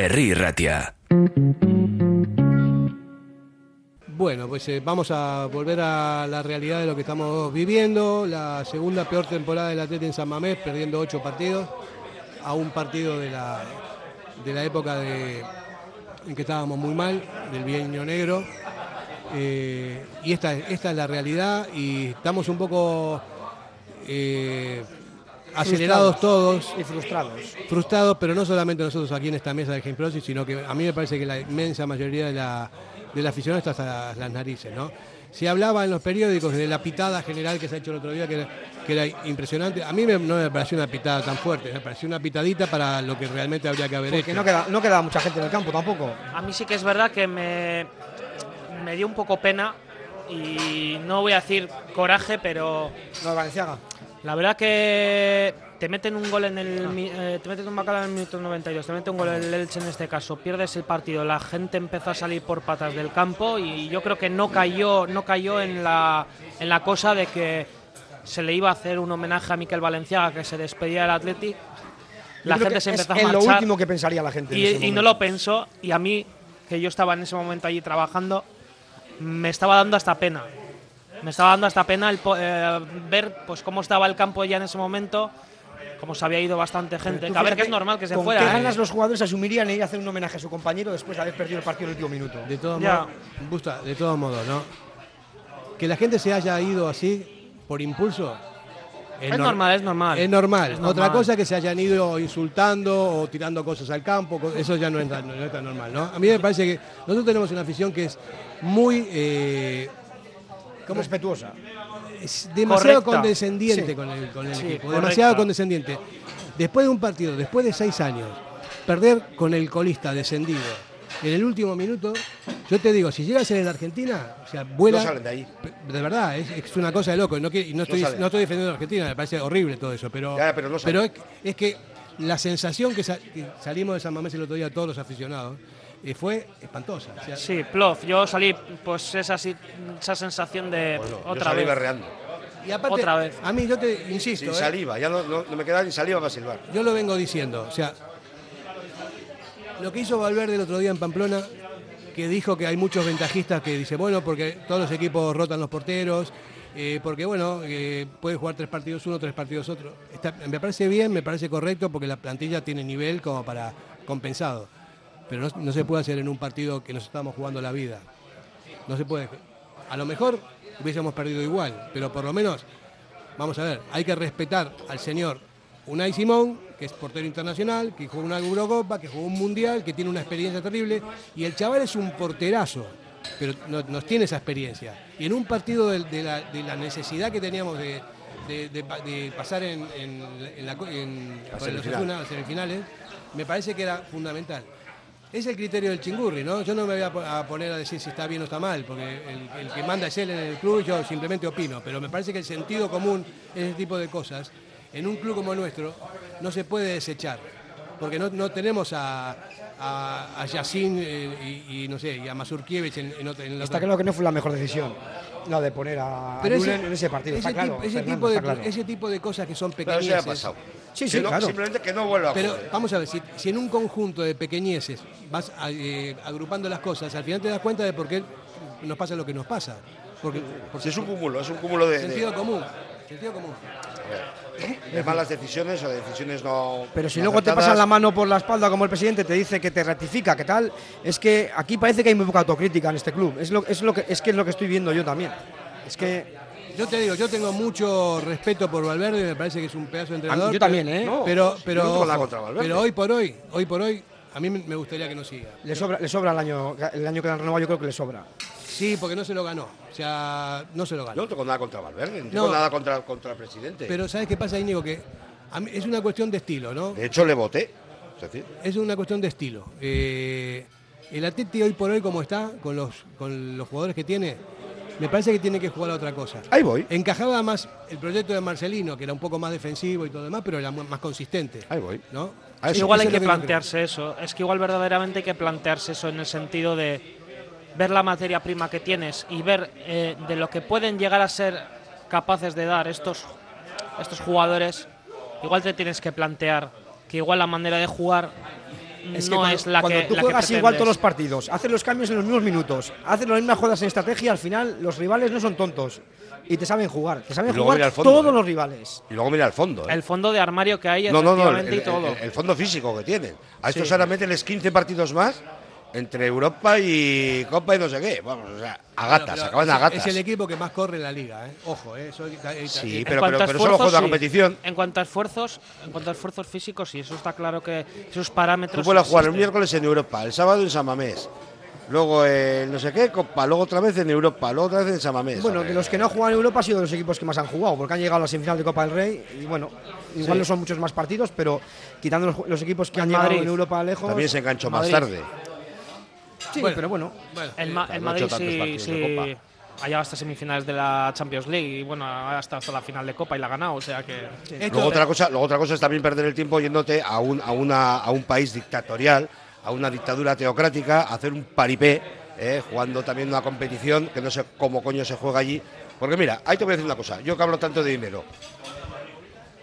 Herri Ratia. Bueno, pues eh, vamos a volver a la realidad de lo que estamos viviendo. La segunda peor temporada del Atleta en San Mamés, perdiendo ocho partidos, a un partido de la, de la época de, en que estábamos muy mal, del bienio negro. Eh, y esta, esta es la realidad y estamos un poco eh, acelerados todos. Y frustrados. Frustrados, pero no solamente nosotros aquí en esta mesa de Gameprosis, sino que a mí me parece que la inmensa mayoría de la, de la afición está hasta las narices, ¿no? Se hablaba en los periódicos de la pitada general que se ha hecho el otro día, que era, que era impresionante. A mí me- no me pareció una pitada tan fuerte, me pareció una pitadita para lo que realmente habría que haber Porque hecho. no queda, no queda mucha gente en el campo tampoco. A mí sí que es verdad que me, me dio un poco pena y no voy a decir coraje, pero No, Valenciaga. La verdad que te meten un gol en el eh, te meten un bacalao en el minuto 92, te meten un gol el Elche en este caso, pierdes el partido, la gente empezó a salir por patas del campo y yo creo que no cayó no cayó en la en la cosa de que se le iba a hacer un homenaje a Miquel Valenciaga que se despedía del Athletic. La Yo gente se es empezó a en lo marchar último que pensaría la gente. en y, y no lo pensó y a mí que yo estaba en ese momento allí trabajando me estaba dando hasta pena me estaba dando hasta pena el eh, ver pues cómo estaba el campo ya en ese momento como se había ido bastante gente que a ver que es normal que se con fuera qué ¿eh? ganas los jugadores asumirían ir a hacer un homenaje a su compañero después de haber perdido el partido en el último minuto. De todos Ya. modos, Busta, de todos modos, ¿no? Que la gente se haya ido así por impulso. Es nor- normal, es normal. Es normal. Es Otra normal. cosa es que se hayan ido insultando o tirando cosas al campo, eso ya no es, tan- no es tan normal, ¿no? A mí me parece que nosotros tenemos una afición que es muy eh, ¿cómo? Respetuosa. es demasiado Correcta. condescendiente Sí. con el, con el Sí, equipo, correcta. demasiado condescendiente. Después de un partido, después de seis años, perder con el colista descendido en el último minuto, yo te digo, si llegas a ser en Argentina, o sea, vuela. No salen de ahí. De verdad, es, es una cosa de loco. y No, no, estoy, salen. no estoy defendiendo a Argentina, me parece horrible todo eso, pero, Ya, pero es, es que la sensación que, sa- que salimos de San Mamés el otro día, todos los aficionados, eh, fue espantosa. O sea, Sí, plof. Yo salí, pues esa, sí- esa sensación de Bueno, yo otra salí vez. berreando. y aparte, Otra vez. a mí yo te insisto, Sin ¿eh? saliva, ya no, no- no me queda ni saliva para silbar. Yo lo vengo diciendo, o sea, lo que hizo Valverde el otro día en Pamplona, que dijo que hay muchos ventajistas que dice, bueno, porque todos los equipos rotan los porteros, eh, porque bueno, eh, puede jugar tres partidos uno, tres partidos otro. Está- me parece bien, me parece correcto, porque la plantilla tiene nivel como para compensado. Pero no, no se puede hacer en un partido que nos estamos jugando la vida. No se puede. A lo mejor hubiésemos perdido igual, pero por lo menos, vamos a ver, hay que respetar al señor Unai Simón, que es portero internacional, que jugó una Eurocopa, que jugó un Mundial, que tiene una experiencia terrible, y el chaval es un porterazo, pero no, nos tiene esa experiencia. Y en un partido de, de la, de la necesidad que teníamos de, de- de pa- de pasar en, en- en la, en- La semifinal. Las semifinales, me parece que era fundamental. Es el criterio del chingurri, ¿no? Yo no me voy a po- a poner a decir si está bien o está mal, porque el, el que manda es él en el club y yo simplemente opino. Pero me parece que el sentido común en ese tipo de cosas, en un club como el nuestro, no se puede desechar. Porque no, no tenemos a, a, a Yacine eh, y, y, no sé, y a Mazurkiewicz en, en, otra- en la Está otra- claro que no fue la mejor decisión la de poner a Pero Julen en ese partido. ese está claro, tipo, ese Fernando, tipo de, está claro. ese tipo de cosas que son Pero eso ya pequeñeces. ha pasado. Sí, sí, claro. Simplemente que no vuelva a Pero jugar. vamos a ver, si, si en un conjunto de pequeñeces vas eh, agrupando las cosas, al final te das cuenta de por qué nos pasa lo que nos pasa. Porque, porque es un cúmulo, es un cúmulo de, de- Sentido común. Sentido común. de malas decisiones o de decisiones no. Pero si no luego te pasan la mano por la espalda como el presidente te dice que te rectifica, que tal, es que aquí parece que hay muy poca autocrítica en este club. Es lo, es lo que es que es lo que estoy viendo yo también. Es que Yo te digo, yo tengo mucho respeto por Valverde, me parece que es un pedazo de entrenador. yo también, ¿eh? Pero, No, pero, yo pero, no tengo nada ojo, contra Valverde. pero hoy por hoy, hoy por hoy, a mí me gustaría que no siga. le sobra, le sobra el año, el año que han renovado, yo creo que le sobra. Sí, porque no se lo ganó. O sea, no se lo ganó. Yo no tengo nada contra Valverde, no tengo nada contra, contra el presidente. Pero ¿sabes qué pasa, Íñigo? Que a mí es una cuestión de estilo, ¿no? de hecho, le voté. Es una cuestión de estilo. Eh, el Atleti hoy por hoy, como está, con los, con los jugadores que tiene, me parece que tiene que jugar a otra cosa. Ahí voy. Encajaba más el proyecto de Marcelino, que era un poco más defensivo y todo lo demás, pero era más consistente. Ahí voy. ¿no? Eso- igual hay que plantearse eso. Es que igual verdaderamente hay que plantearse eso en el sentido de ver la materia prima que tienes y ver eh, de lo que pueden llegar a ser capaces de dar estos, estos jugadores. Igual te tienes que plantear que igual la manera de jugar Es que no cuando, es la cuando que tú la que juegas igual todos los partidos, haces los cambios en los mismos minutos, haces las mismas jodas en estrategia, al final los rivales no son tontos y te saben jugar. Te saben Y luego mira jugar fondo, todos ¿eh? los rivales. y luego mira el fondo. ¿eh? El fondo de armario que hay, no, no, no, el, y todo. el- el fondo físico que tienen. A estos Sí. ahora mételes 15 partidos más entre Europa y Copa y no sé qué. Vamos, o sea, a gatas, Pero acaban es- a gatas. Es el equipo que más corre en la liga, ¿eh? Ojo, ¿eh? Eso hay que- hay que- Sí, pero- en cuanto a pero solo juega esfuerzos, sí. competición. En cuanto a esfuerzos, en cuanto a esfuerzos físicos, sí, eso está claro que esos parámetros. Tú puedes jugar el miércoles en Europa, el sábado en San Mamés. Luego el no sé qué, Copa, luego otra vez en Europa, luego otra vez en San Mamés. Bueno, de los que no han jugado en Europa ha sido de los equipos que más han jugado, porque han llegado a la semifinal de Copa del Rey y bueno, igual Sí. no son muchos más partidos, pero quitando los, los equipos que han llegado Madrid. en Europa lejos. También se enganchó más tarde. Sí, Bueno. pero bueno. El, Ma- el Madrid hecho tantos sí, sí Copa. ha llegado hasta semifinales de la Champions League y bueno, ha estado hasta la final de Copa y la ha ganado, o sea que. Luego otra cosa, luego otra cosa es también perder el tiempo yéndote a un, a una, a un país dictatorial, a una dictadura teocrática, a hacer un paripé, eh, jugando también una competición que no sé cómo coño se juega allí. Porque mira, ahí te voy a decir una cosa, yo que hablo tanto de dinero,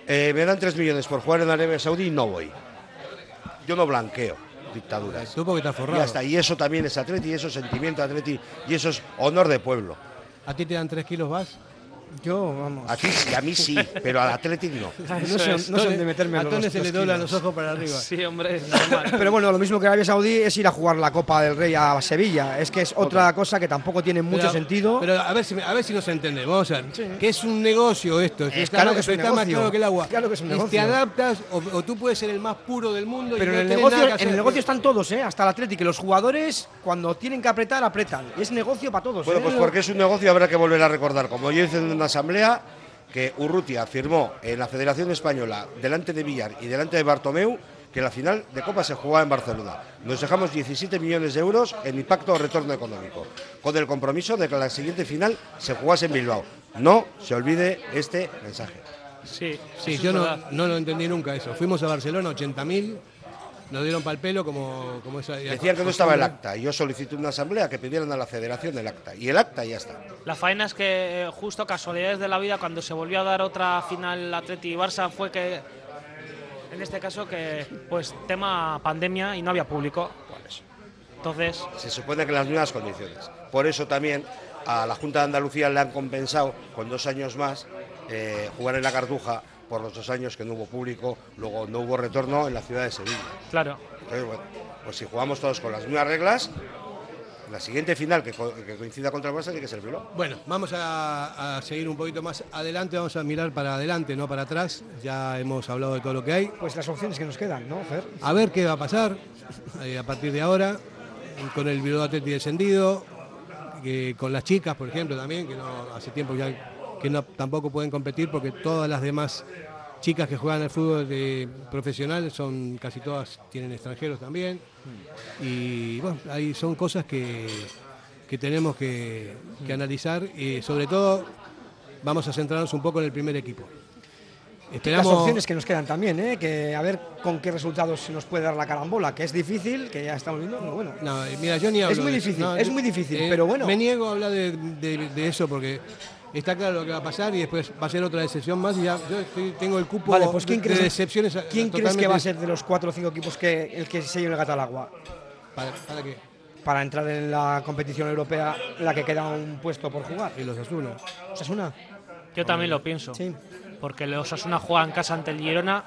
eh, me dan 3 millones por jugar en Arabia Saudí y no voy. Yo no blanqueo dictaduras. Tú porque estás Y hasta y eso también es atleti, y eso es sentimiento atleti, y eso es honor de pueblo. ¿A ti te dan tres kilos más? Yo, vamos. A ti sí, a mí sí, pero al Athletic no. No sé, no sé dónde meterme A los, Tone se le doblan los ojos para arriba. Sí, hombre, es normal. Pero bueno, lo mismo que Arabia Saudí es ir a jugar la Copa del Rey a Sevilla. Es que es otra cosa que tampoco tiene mucho Pero- sentido. Pero a ver si, a ver si nos entendemos. Vamos a ver. Que es un negocio esto. Es está claro que es un está más negocio. claro que el agua. Claro que es un Y negocio. te adaptas o, o tú puedes ser el más puro del mundo. y Pero no en el, negocio, nada que en el negocio están todos, ¿eh? Hasta el Atlético. Los jugadores, cuando tienen que apretar, apretan. Y es negocio para todos. Bueno, ¿eh? pues porque es un negocio habrá que volver a recordar, como yo hice en una asamblea, que Urrutia firmó en la Federación Española, delante de Villar y delante de Bartomeu, que la final de Copa se jugaba en Barcelona. Nos dejamos 17 millones de euros en impacto o retorno económico, con el compromiso de que la siguiente final se jugase en Bilbao. No se olvide este mensaje. Sí, Sí, yo no, no lo entendí nunca eso. Fuimos a Barcelona, 80.000, nos dieron pal pelo como, como esa. Decían que no estaba el acta y yo solicité una asamblea que pidieran a la federación el acta. Y el acta ya está. La faena es que eh, justo casualidades de la vida cuando se volvió a dar otra final Atleti y Barça fue que en este caso que pues tema pandemia y no había público. Entonces, Se supone que en las mismas condiciones. Por eso también a la Junta de Andalucía le han compensado con dos años más eh, jugar en la Cartuja por los dos años que no hubo público, luego no hubo retorno en la ciudad de Sevilla. claro. Entonces, bueno, pues si jugamos todos con las mismas reglas, la siguiente final que, co- que coincida contra el Barça tiene que ser Bilbao. Bueno, vamos a, a seguir un poquito más adelante, vamos a mirar para adelante, no para atrás. Ya hemos hablado de todo lo que hay. Pues las opciones que nos quedan, ¿no, Fer? A ver qué va a pasar eh, a partir de ahora con el Bilbao Atleti descendido, que con las chicas, por ejemplo, también, que no hace tiempo ya que no, tampoco pueden competir porque todas las demás chicas que juegan al fútbol de profesional son casi todas tienen extranjeros también. Y bueno, ahí son cosas que, que tenemos que, que analizar y sobre todo vamos a centrarnos un poco en el primer equipo. Las opciones que nos quedan también, ¿eh? que a ver con qué resultados se nos puede dar la carambola, que es difícil, que ya estamos viendo, pero bueno. No, eh, mira, yo ni hablo Es muy de eso. difícil, No, es yo- muy difícil, eh, pero bueno. Me niego a hablar de, de- de eso porque está claro lo que va a pasar y después va a ser otra decepción más y ya yo estoy- tengo el cupo Vale, pues ¿quién, de, crees, de decepciones. a- ¿quién crees que va a ser de los cuatro o cinco equipos que el que se lleve el gato al agua? ¿Para, para qué? Para entrar en la competición europea, la que queda un puesto por jugar. Y los Asuna. ¿Osasuna? Yo también lo pienso. Porque los Osasuna juega en casa ante el Girona.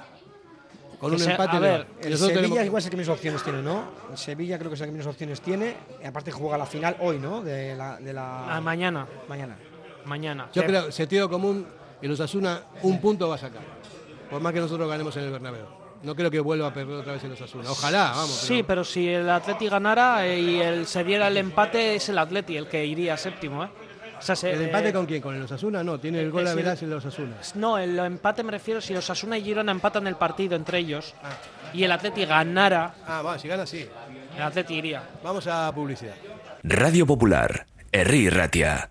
Con un empate A ver. El Sevilla tenemos- igual es el que menos opciones tiene, ¿no? El Sevilla creo que es el que menos opciones tiene. Y aparte juega la final hoy, ¿no? De la, de la... ah, mañana. Mañana. Mañana. Yo creo, sentido común, el Osasuna un punto va a sacar. Por más que nosotros ganemos en el Bernabéu. No creo que vuelva a perder otra vez el Osasuna. Ojalá, vamos. Sí, pero si el Atleti ganara eh, y el, se diera el empate, es el Atleti el que iría séptimo, ¿eh? O sea, se- ¿El empate eh, con quién? ¿Con el Osasuna? No, tiene el gol el- Verás el Osasuna. No, el empate me refiero si Osasuna y Girona empatan el partido entre ellos y el Atleti ganara, Ah, va, si gana, sí. el Atleti iría. Vamos a publicidad. Radio Popular, Herri Ratia.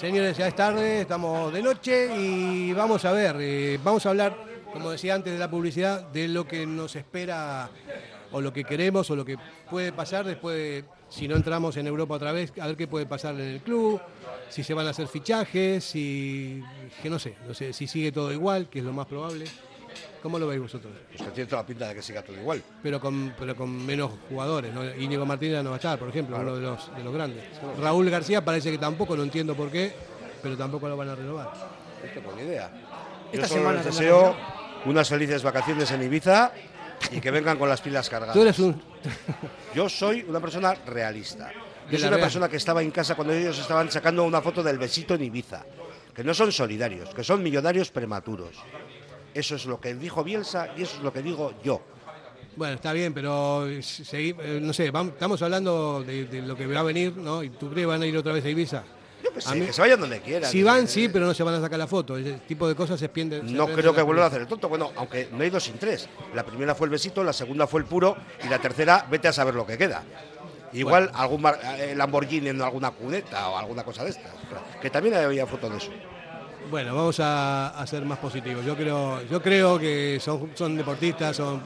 Señores, ya es tarde, estamos de noche y vamos a ver, eh, vamos a hablar, como decía antes de la publicidad, de lo que nos espera o lo que queremos o lo que puede pasar después, de- si no entramos en Europa otra vez, a ver qué puede pasar en el club, si se van a hacer fichajes, si, que no sé, no sé, si sigue todo igual, que es lo más probable. ¿Cómo lo veis vosotros? Pues que tiene toda la pinta de que siga todo igual. Pero con, pero con menos jugadores, ¿no? Íñigo Martínez no va a estar, por ejemplo, uno de los, de los grandes. Raúl García parece que tampoco, no entiendo por qué, pero tampoco lo van a renovar. No tengo ni idea. Yo Esta solo semana les deseo unas felices vacaciones en Ibiza y que vengan con las pilas cargadas. Tú eres un... Yo soy una persona realista. Yo soy una Real. persona que estaba en casa cuando ellos estaban sacando una foto del besito en Ibiza. Que no son solidarios, que son millonarios prematuros. Eso es lo que dijo Bielsa y eso es lo que digo yo. Bueno, está bien, pero segui- eh, no sé, estamos hablando de, de lo que va a venir, ¿no? ¿Y tú crees que van a ir otra vez a Ibiza? Yo qué sé, mí- que se vayan donde quieran. Si van, sí, pero no se van a sacar la foto. Ese tipo de cosas se pienden. se No creo que vuelvan a hacer el tonto. Bueno, aunque no hay dos sin tres. La primera fue el besito, la segunda fue el puro y la tercera, vete a saber lo que queda. Igual algún mar- eh, Lamborghini en alguna cuneta o alguna cosa de estas. Que también había fotos de eso. Bueno, vamos a, a ser más positivos. Yo creo, yo creo que son, son deportistas, son,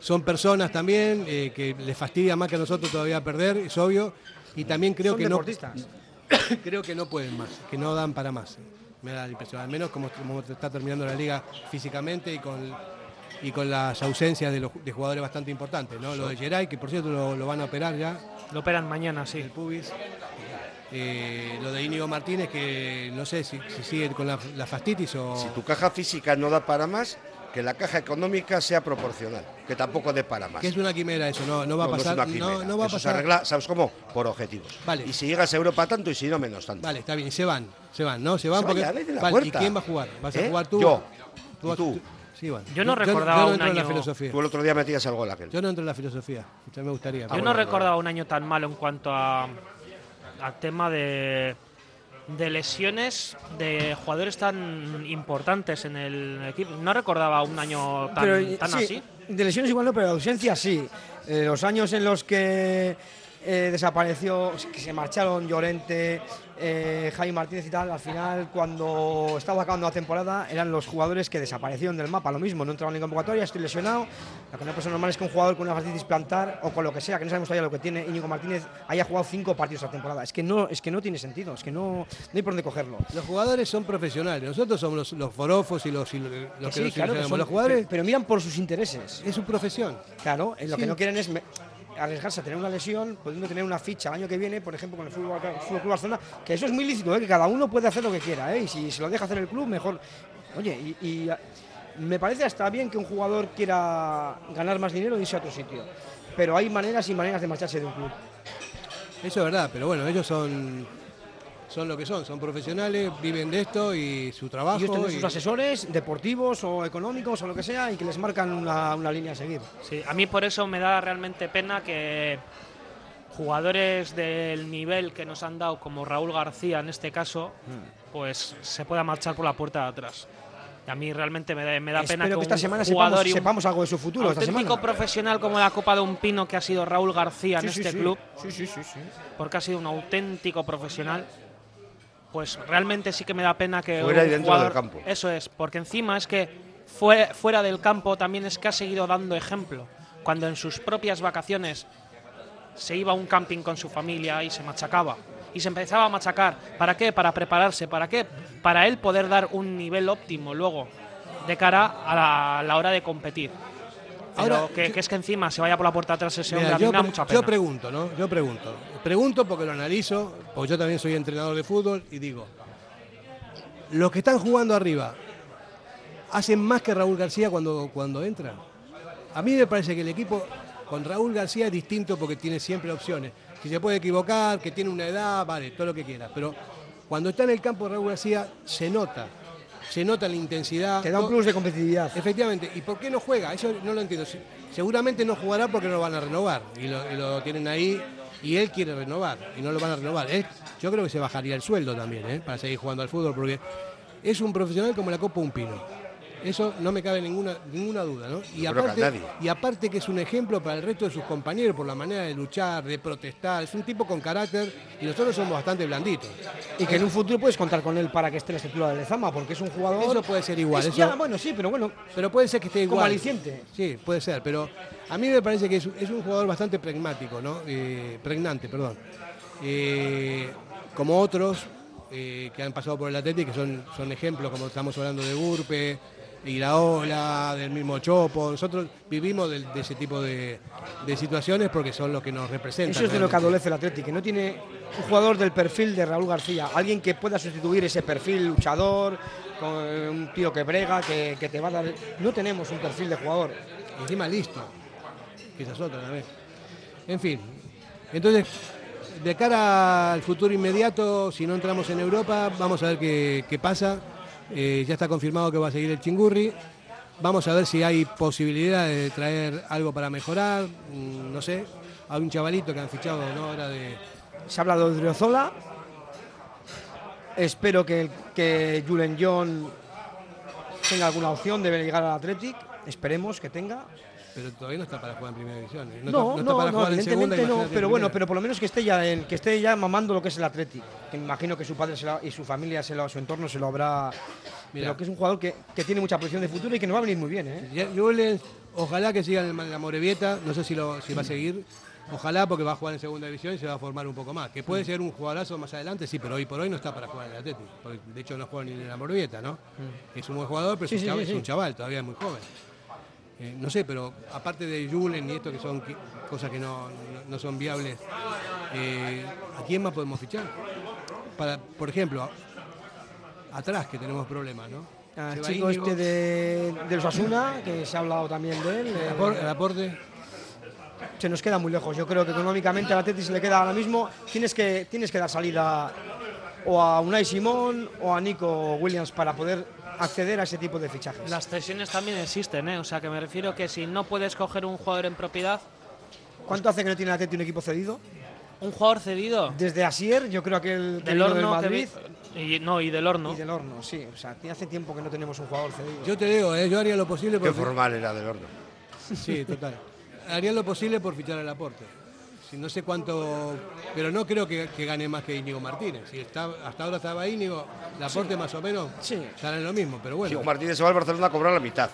son personas también eh, que les fastidia más que a nosotros todavía perder, es obvio. Y también creo Son que no, creo que no pueden más, que no dan para más. Me da la impresión, al menos como, como está terminando la liga físicamente y con, y con las ausencias de, los, de jugadores bastante importantes. ¿no? Lo de Geray, que por cierto lo, lo van a operar ya. Lo operan mañana, sí. El pubis. Eh, lo de Íñigo Martínez, que no sé si, si sigue con la, la fastitis o... Si tu caja física no da para más, que la caja económica sea proporcional, que tampoco dé para más. Que es una quimera eso, no, no va a es pasar. una No, quimera. no va a Eso se pasar. arregla, ¿sabes cómo? Por objetivos. Vale. Y si llegas a Europa tanto y si no menos tanto. Vale, está bien, y se van, se van, ¿no? Se van Se porque. la Vale. ¿Y quién va a jugar? ¿Vas a ¿Eh? jugar tú? Yo. ¿Tú, ¿Y vas- tú? Sí, bueno. Yo no recordaba no un entro en la año- filosofía. Tú el otro día metías el gol aquel. Yo no entro en la filosofía. Ya me gustaría. Yo no recordaba un año tan malo en cuanto a al tema de, de lesiones de jugadores tan importantes en el equipo. No recordaba un año tan, Pero, tan sí, así. De lesiones igual no, pero de ausencia sí. Eh, los años en los que eh, desapareció, que se marcharon Llorente, eh, Jaime Martínez y tal, al final cuando estaba acabando la temporada eran los jugadores que desaparecieron del mapa. Lo mismo, no entraban en convocatoria, estoy lesionado. Lo que no pasa normal es que un jugador con una fascitis plantar o con lo que sea, que no sabemos todavía lo que tiene Íñigo Martínez, haya jugado cinco partidos esta temporada. Es que no, es que no tiene sentido, es que no, no hay por dónde cogerlo. Los jugadores son profesionales. Nosotros somos los, los forofos y los, y los Que sí, claro, que son- Los jugadores pero, pero miran por sus intereses. es su profesión. Claro, lo Sí. que no quieren es me- arriesgarse a tener una lesión, pudiendo tener una ficha el año que viene, por ejemplo, con el Fútbol, Fútbol Club Barcelona, que eso es muy lícito, ¿eh? que cada uno puede hacer lo que quiera, ¿eh? y si se lo deja hacer el club, mejor. Oye, y, me parece hasta bien que un jugador quiera ganar más dinero y irse a otro sitio, pero hay maneras y maneras de marcharse de un club. Eso es verdad, pero bueno, ellos son, son lo que son, son profesionales, viven de esto y su trabajo. Ellos tienen y- sus asesores deportivos o económicos o lo que sea y que les marcan una, una línea a seguir. Sí, a mí por eso me da realmente pena que jugadores del nivel que nos han dado, como Raúl García en este caso, Hmm. pues se pueda marchar por la puerta de atrás. Y a mí realmente me da, me da pena que, que esta un semana jugador sepamos, y un sepamos algo de su futuro. Auténtico semana. profesional como la Copa de un Pino que ha sido Raúl García en Sí, sí, este sí. club, Sí, sí, sí, sí. porque ha sido un auténtico profesional, pues realmente sí que me da pena que Fuera un y dentro jugador- del campo. Eso es, porque encima es que fue, fuera del campo también es que ha seguido dando ejemplo. Cuando en sus propias vacaciones se iba a un camping con su familia y se machacaba. Y se empezaba a machacar. ¿Para qué? Para prepararse. ¿Para qué? Para él poder dar un nivel óptimo luego de cara a la, a la hora de competir. Ahora, que, que es que encima se vaya por la puerta atrás ese Mira, hombre, a mí yo, me da mucha yo pena. pregunto, ¿no? Yo pregunto. Pregunto porque lo analizo, porque yo también soy entrenador de fútbol y digo, los que están jugando arriba, ¿hacen más que Raúl García cuando, cuando entran? A mí me parece que el equipo con Raúl García es distinto porque tiene siempre opciones. Si se puede equivocar, que tiene una edad, vale, todo lo que quiera. Pero cuando está en el campo Raúl García, se nota. Se nota la intensidad. Te da un plus de competitividad. Efectivamente. ¿Y por qué no juega? Eso no lo entiendo. Se- Seguramente no jugará porque no lo van a renovar. Y lo, y lo tienen ahí y él quiere renovar y no lo van a renovar. Él- yo creo que se bajaría el sueldo también ¿eh? para seguir jugando al fútbol porque es un profesional como la Copa Un Pino. Eso no me cabe ninguna, ninguna duda. ¿no? Y, aparte, y aparte que es un ejemplo para el resto de sus compañeros por la manera de luchar, de protestar. Es un tipo con carácter y nosotros somos bastante blanditos. Y que en un futuro puedes contar con él para que esté en la estructura de Lezama, porque es un jugador. Eso puede ser igual. Es- eso- ya, bueno, sí, pero bueno. Pero puede ser que esté Como igual. aliciente. Sí, puede ser, pero a mí me parece que es, es un jugador bastante pragmático, ¿no? Eh, pregnante, perdón. Eh, como otros eh, que han pasado por el Atlético, que son, son ejemplos, como estamos hablando de Urpe, Iraola, del mismo Chopo. Nosotros vivimos de, de ese tipo de, de situaciones porque son los que nos representan. Eso es de lo que adolece el Atlético, que no tiene un jugador del perfil de Raúl García, alguien que pueda sustituir ese perfil luchador, con un tío que brega, que, que te va a dar. No tenemos un perfil de jugador. encima listo. Es otra también. En fin. Entonces, de cara al futuro inmediato, si no entramos en Europa, vamos a ver qué, qué pasa. Eh, ya está confirmado que va a seguir el Chingurri. Vamos a ver si hay posibilidad de traer algo para mejorar. mm, No sé, hay un chavalito que han fichado, ¿no? Ahora de. Se habla de Odriozola. Espero que, que Julen John tenga alguna opción de llegar al Athletic. Esperemos que tenga. Pero todavía no está para jugar en primera división. ¿eh? No, está, no, está para no, jugar en segunda. evidentemente no, pero bueno, pero por lo menos que esté ya en, que esté ya mamando lo que es el Athletic. Que me imagino que su padre se lo- y su familia, se lo, su entorno se lo habrá. Mira. Pero que es un jugador que, que tiene mucha proyección de futuro y que nos va a venir muy bien, ¿eh? Ojalá que siga en la Morevieta, no sé si, lo, si va a seguir. Ojalá porque va a jugar en segunda división y se va a formar un poco más. Que puede ser un jugadorazo más adelante, sí, pero hoy por hoy no está para jugar en el porque de hecho no juega ni en la Morevieta, ¿no? Es un buen jugador, pero Sí, es, un chaval, es un chaval, todavía es muy joven. Eh, no sé, pero aparte de Julen y esto que son cosas que no, no- no son viables, eh, ¿a quién más podemos fichar? Para, por ejemplo, a- atrás que tenemos problemas, ¿no? Al va chico Íñigo, este de, de los Asuna, que se ha hablado también de él. eh, el apor- el aporte. se nos queda muy lejos. Yo creo que económicamente al Atleti se le queda ahora mismo. Tienes que, tienes que dar salida o a Unai Simón o a Nico Williams para poder acceder a ese tipo de fichajes. Las cesiones también existen, ¿eh? O sea, que me refiero que si no puedes coger un jugador en propiedad, ¿Cuánto hace que no tiene el Atleti un equipo cedido? un jugador cedido Desde Asier, yo creo que el del del horno que Madrid. vi- y, no, y del horno. Y del horno, sí. O sea, tiene- hace tiempo que no tenemos un jugador cedido. Yo te digo, eh, yo haría lo posible Qué por. formal era del horno. Sí, total. Haría lo posible por fichar al aporte. Si no sé cuánto. Pero no creo que, que gane más que Íñigo Martínez. Si está, hasta ahora estaba Íñigo, el aporte más o menos. Sí. Estará en lo mismo, pero bueno. Diego Martínez se va al Barcelona a cobrar la mitad.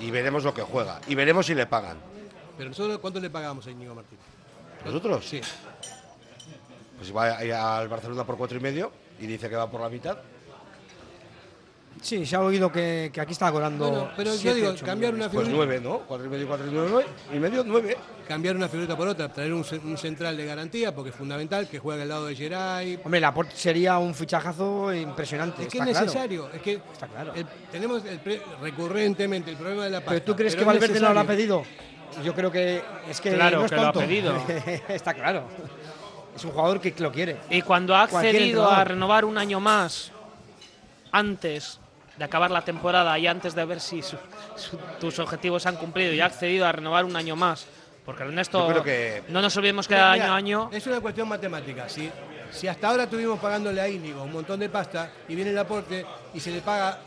Y veremos lo que juega. Y veremos si le pagan. Pero nosotros, ¿cuánto le pagamos a Íñigo Martínez? ¿Nosotros? Sí. Pues va a ir al Barcelona por cuatro y medio y dice que va por la mitad. Sí, se ha oído que, que aquí está cobrando. Bueno, pero yo digo, cambiar millones. una Pues nueve, ¿no? Cuatro y medio, cuatro y nueve, y medio, nueve. Cambiar una figurita por otra, traer un, ce- un central de garantía, porque es fundamental que juegue al lado de Geray. Hombre, Laporte sería un fichajazo impresionante. Es que está es claro. necesario. Es que Está claro. el- tenemos el pre- recurrentemente el problema de la pasta. ¿Pero tú crees pero que Valverde no lo ha pedido? Yo creo que es que Claro no es que lo ha pedido. Está claro. Es un jugador que lo quiere. Y cuando ha accedido a renovar un año más antes de acabar la temporada y antes de ver si su- su- tus objetivos se han cumplido y ha accedido a renovar un año más, porque Ernesto, creo que- no nos olvidemos que Mira, año a año Es una cuestión matemática. Si, si hasta ahora estuvimos pagándole a Íñigo un montón de pasta y viene el aporte y se le paga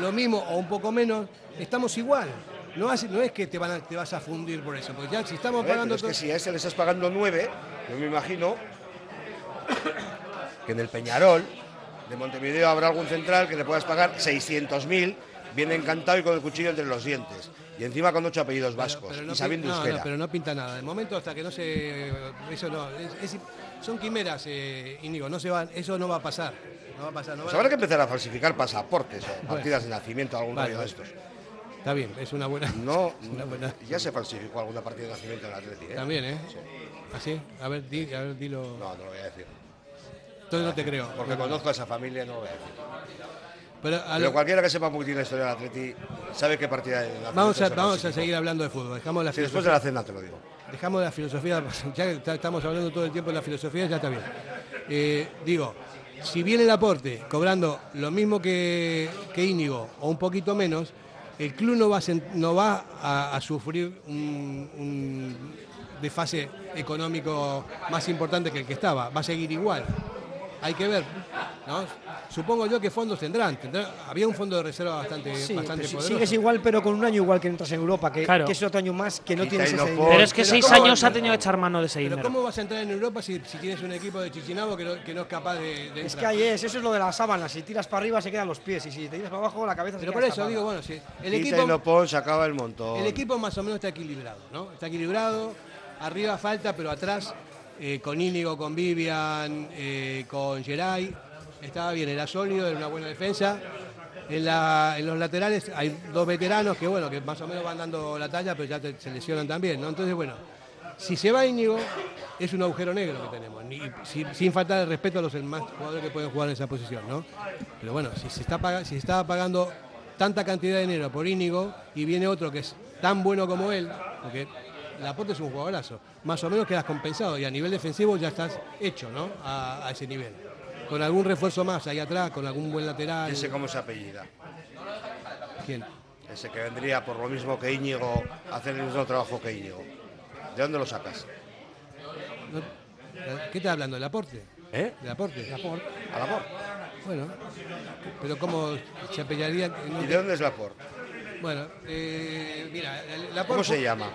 lo mismo o un poco menos, estamos igual. No, hace- no es que te, van a- te vas a fundir por eso, porque ya si estamos ver, pagando... pero es que to- si a ese le estás pagando nueve, yo me imagino que en el Peñarol de Montevideo habrá algún central que le puedas pagar 600.000, bien encantado y con el cuchillo entre los dientes. Y encima con ocho apellidos vascos pero no y sabiendo no, pero no pinta nada. De momento hasta que no se... Eso no. es- es- son quimeras, eh, Íñigo. No se van, eso no va a pasar. No va a pasar. No Pues van a- habrá que empezar a falsificar pasaportes o Bueno. partidas de nacimiento, algún Vale, rollo de estos. Está bien, es una buena... No, una buena- ya se falsificó alguna partida de nacimiento en la Atleti, ¿eh? También, ¿eh? ¿Así? A ver, di- a ver, dilo... No, no lo voy a decir. Entonces no te creo. Porque No. conozco a esa familia, no a decir. Pero cualquiera que sepa un poquito la historia del Atleti sabe qué partida nacimiento Vamos a, vamos a seguir hablando de fútbol. Dejamos la Sí, después de la cena te lo digo. Dejamos la filosofía, ya que estamos hablando todo el tiempo de la filosofía, ya está bien. Eh, digo, si viene el aporte cobrando lo mismo que, que Íñigo o un poquito menos, el club no va a, no va a, a sufrir un, un desfase económico más importante que el que estaba, va a seguir igual. Hay que ver, ¿no? Supongo yo que fondos tendrán. tendrán- había un fondo de reserva bastante, Sí, bastante pero poderoso. sigues igual, pero con un año igual que entras en Europa, que, Claro. que es otro año más que no tienes ese dinero. Pero es que Pero seis ¿cómo años ha tenido que echar mano de ese Pero. ¿cómo vas a entrar en Europa si, si tienes un equipo de Chichinabo que no, que no es capaz de, de Es que entrar? ahí es, eso es lo de la sábana. Si tiras para arriba se quedan los pies y si te tiras para abajo la cabeza se Pero queda por eso digo, bueno, si el Quita equipo, no pon, se acaba el montón. el equipo más o menos está equilibrado, ¿no? Está equilibrado, arriba falta, pero atrás eh, con Íñigo, con Vivian, eh, con Geray, estaba bien, era sólido, era una buena defensa. En, los laterales hay dos veteranos que, bueno, que más o menos van dando la talla, pero ya se lesionan también. Entonces, bueno, si se va Íñigo, es un agujero negro que tenemos, sin, faltar el respeto a los demás jugadores que pueden jugar en esa posición, ¿no? Pero bueno, si se está, si pagando tanta cantidad de dinero por Íñigo y viene otro que es tan bueno como él, Laporte es un jugadorazo, más o menos quedas compensado y a nivel defensivo ya estás hecho, ¿no? A, a ese nivel. Con algún refuerzo más ahí atrás, con algún buen lateral. Ese cómo se apellida. ¿Quién? Ese que vendría por lo mismo que Íñigo a hacer el mismo trabajo que Íñigo. ¿De dónde lo sacas? ¿Qué estás hablando? ¿Del aporte? ¿Eh? ¿Del aporte? ¿A la Bueno, pero ¿cómo se apellaría? ¿Y de dónde es la por? Bueno, eh, mira, el- ¿Cómo se llama?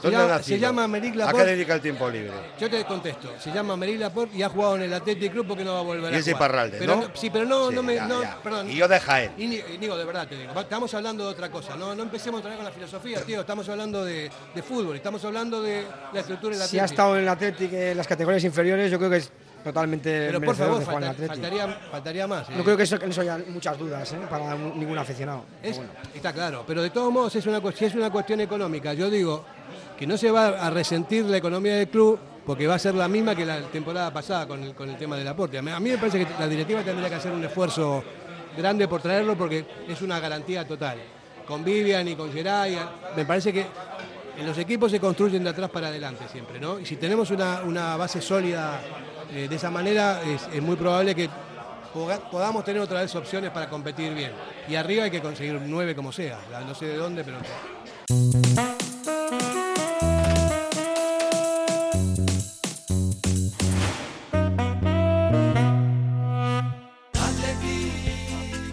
Se ¿Dónde ha llama, nacido? se llama Meric ¿A qué Laporte. dedica el tiempo libre? Yo te contesto. Se llama Meric Laporte y ha jugado en el Athletic Club porque no va a volver Y a es de jugar. Iparralde, Pero ¿no? Sí, pero no, Sí, no me. ya, no, ya. Perdón. Y yo de Jaén. Íñigo, Íñigo, de verdad te digo. Estamos hablando de otra cosa. No, no empecemos otra vez con la filosofía, tío. Estamos hablando de, de fútbol. Estamos hablando de la estructura del Si ha Athletic. estado en el Athletic en las categorías inferiores, yo creo que es totalmente Pero por favor, falta- Athletic. faltaría, faltaría más. No eh. creo que eso, que eso haya muchas dudas ¿eh? para ningún aficionado. Es- bueno. Está claro, pero de todos modos es una, si es una cuestión económica. Yo digo que no se va a resentir la economía del club porque va a ser la misma que la temporada pasada con el, con el tema del aporte. A mí, me parece que la directiva tendría que hacer un esfuerzo grande por traerlo porque es una garantía total. Con Vivian y con Geray, me parece que en los equipos se construyen de atrás para adelante siempre, ¿no? Y si tenemos una, una base sólida eh, de esa manera, es, es muy probable que podamos tener otra vez opciones para competir bien. Y arriba hay que conseguir nueve como sea, no sé de dónde, pero...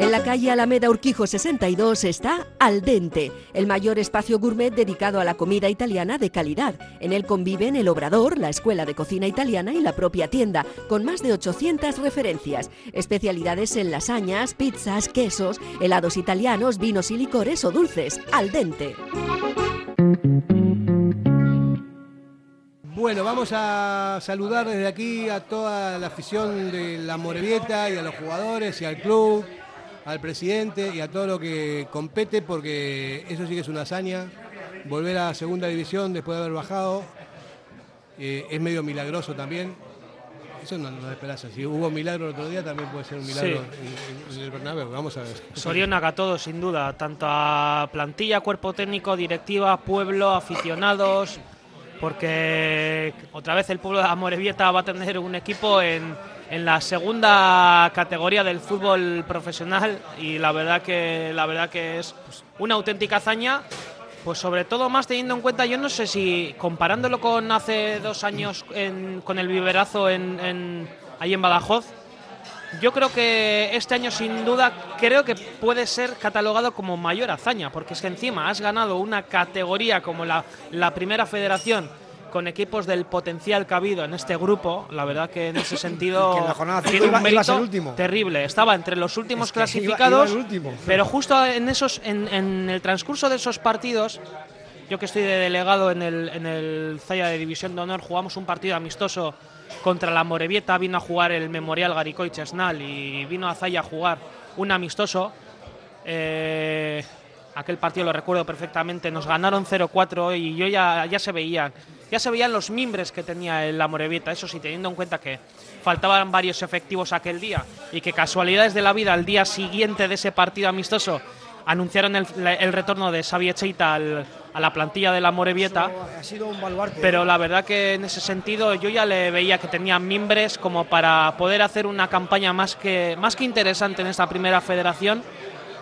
En la calle Alameda Urquijo 62 está Al Dente, el mayor espacio gourmet dedicado a la comida italiana de calidad. En él conviven el Obrador, la Escuela de Cocina Italiana y la propia tienda, con más de 800 referencias. Especialidades en lasañas, pizzas, quesos, helados italianos, vinos y licores o dulces. Al Dente. Bueno, vamos a saludar desde aquí a toda la afición de la Morevieta y a los jugadores y al club, al presidente y a todo lo que compete, porque eso sí que es una hazaña. Volver a segunda división después de haber bajado eh, es medio milagroso también. Eso no, no esperás. Si hubo milagro el otro día, también puede ser un milagro en, en- en el Bernabéu. Vamos a ver. Sorionac a todos, sin duda, tanto a plantilla, cuerpo técnico, directiva, pueblo, aficionados, porque otra vez el pueblo de Amorebieta va a tener un equipo en, en la segunda categoría del fútbol profesional y la verdad que la verdad que es pues, una auténtica hazaña. Pues sobre todo más teniendo en cuenta, yo no sé si comparándolo con hace dos años en- con el viverazo en, en- ahí en Badajoz, yo creo que este año sin duda creo que puede ser catalogado como mayor hazaña, porque es que encima has ganado una categoría como la, la primera federación con equipos del potencial que ha habido en este grupo, la verdad que en ese sentido Que en la jornada tiene un iba- iba a ser mérito último. terrible. Estaba entre los últimos Es que iba- clasificados, iba último. pero justo en esos, en, en el transcurso de esos partidos, yo que estoy de delegado en el, en el Zaya de División de Honor, jugamos un partido amistoso contra la Morevieta, vino a jugar el Memorial Garicoy Chesnal y vino a Zaya a jugar un amistoso. Eh, aquel partido lo recuerdo perfectamente, nos ganaron 0-4 y yo ya, ya se veían, ya se veían los mimbres que tenía el la Morevieta, eso sí, teniendo en cuenta que faltaban varios efectivos aquel día y que casualidades de la vida al día siguiente de ese partido amistoso anunciaron el, retorno de Xavi Echeita al, a la plantilla de la Morevieta. Eso ha sido un baluarte. Pero la verdad que en ese sentido yo ya le veía que tenía mimbres como para poder hacer una campaña más que, más que interesante en esta primera federación.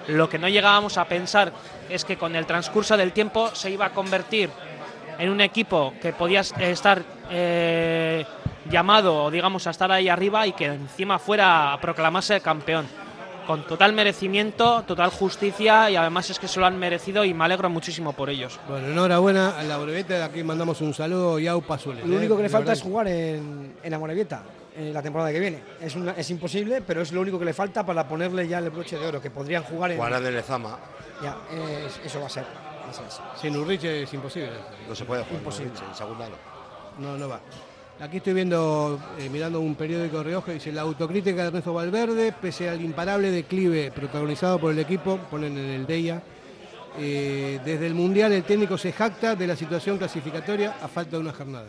Lo que no llegábamos a pensar es que con el transcurso del tiempo se iba a convertir en un equipo que podía estar eh, llamado, digamos, a estar ahí arriba y que encima fuera a proclamarse campeón. Con total merecimiento, total justicia y además es que se lo han merecido y me alegro muchísimo por ellos. Bueno, enhorabuena a la Morevieta, de aquí mandamos un saludo y a Azules. Lo ¿eh? único que le De falta verdad es jugar en, en la Morevieta en la temporada que viene. Es, una- es imposible, pero es lo único que le falta para ponerle ya el broche de oro, que podrían jugar en. Jugarán en Lezama. Ya, es- eso va a ser. Así. Sin Urrich es imposible. No se puede jugar. Imposible. En segunda no. No, no va. Aquí estoy viendo, eh, mirando un periódico de Rioja, dice la autocrítica de Ernesto Valverde, pese al imparable declive protagonizado por el equipo, ponen en el DEIA. eh, desde el Mundial el técnico se jacta de la situación clasificatoria a falta de una jornada.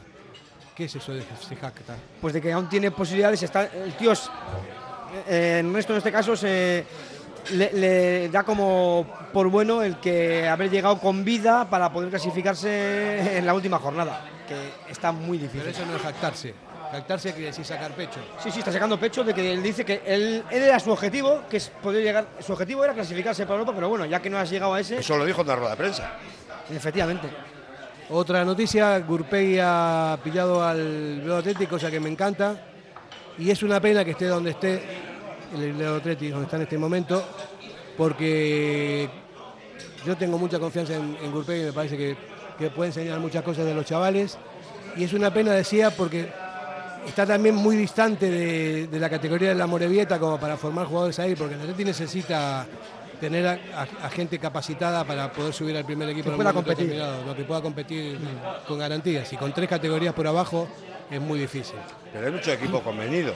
¿Qué es eso de que se jacta? Pues de que aún tiene posibilidades. Está, el tío es. eh, Ernesto en este caso se. Le, le da como por bueno el que haber llegado con vida para poder clasificarse en la última jornada, que está muy difícil. Pero eso no es jactarse. Jactarse quiere decir sacar pecho. Sí, sí, está sacando pecho de que él dice que él, él era su objetivo, que es poder llegar. Su objetivo era clasificarse para Europa, pero bueno, ya que no has llegado a ese. Eso lo dijo en la rueda de prensa. Efectivamente. Otra noticia, Gurpegui ha pillado al Leo Atlético, cosa que me encanta. Y es una pena que esté donde esté el Leo Atlético, donde está en este momento, porque yo tengo mucha confianza en, en Gurpegui, me parece que, que puede enseñar muchas cosas de los chavales. Y es una pena, decía, porque está también muy distante de, de la categoría de la Morevieta como para formar jugadores ahí, porque el Atleti necesita tener a, a- a gente capacitada para poder subir al primer equipo Que pueda competir. lo que pueda competir con garantías. Y con tres categorías por abajo es muy difícil. Pero hay mucho equipo convenido,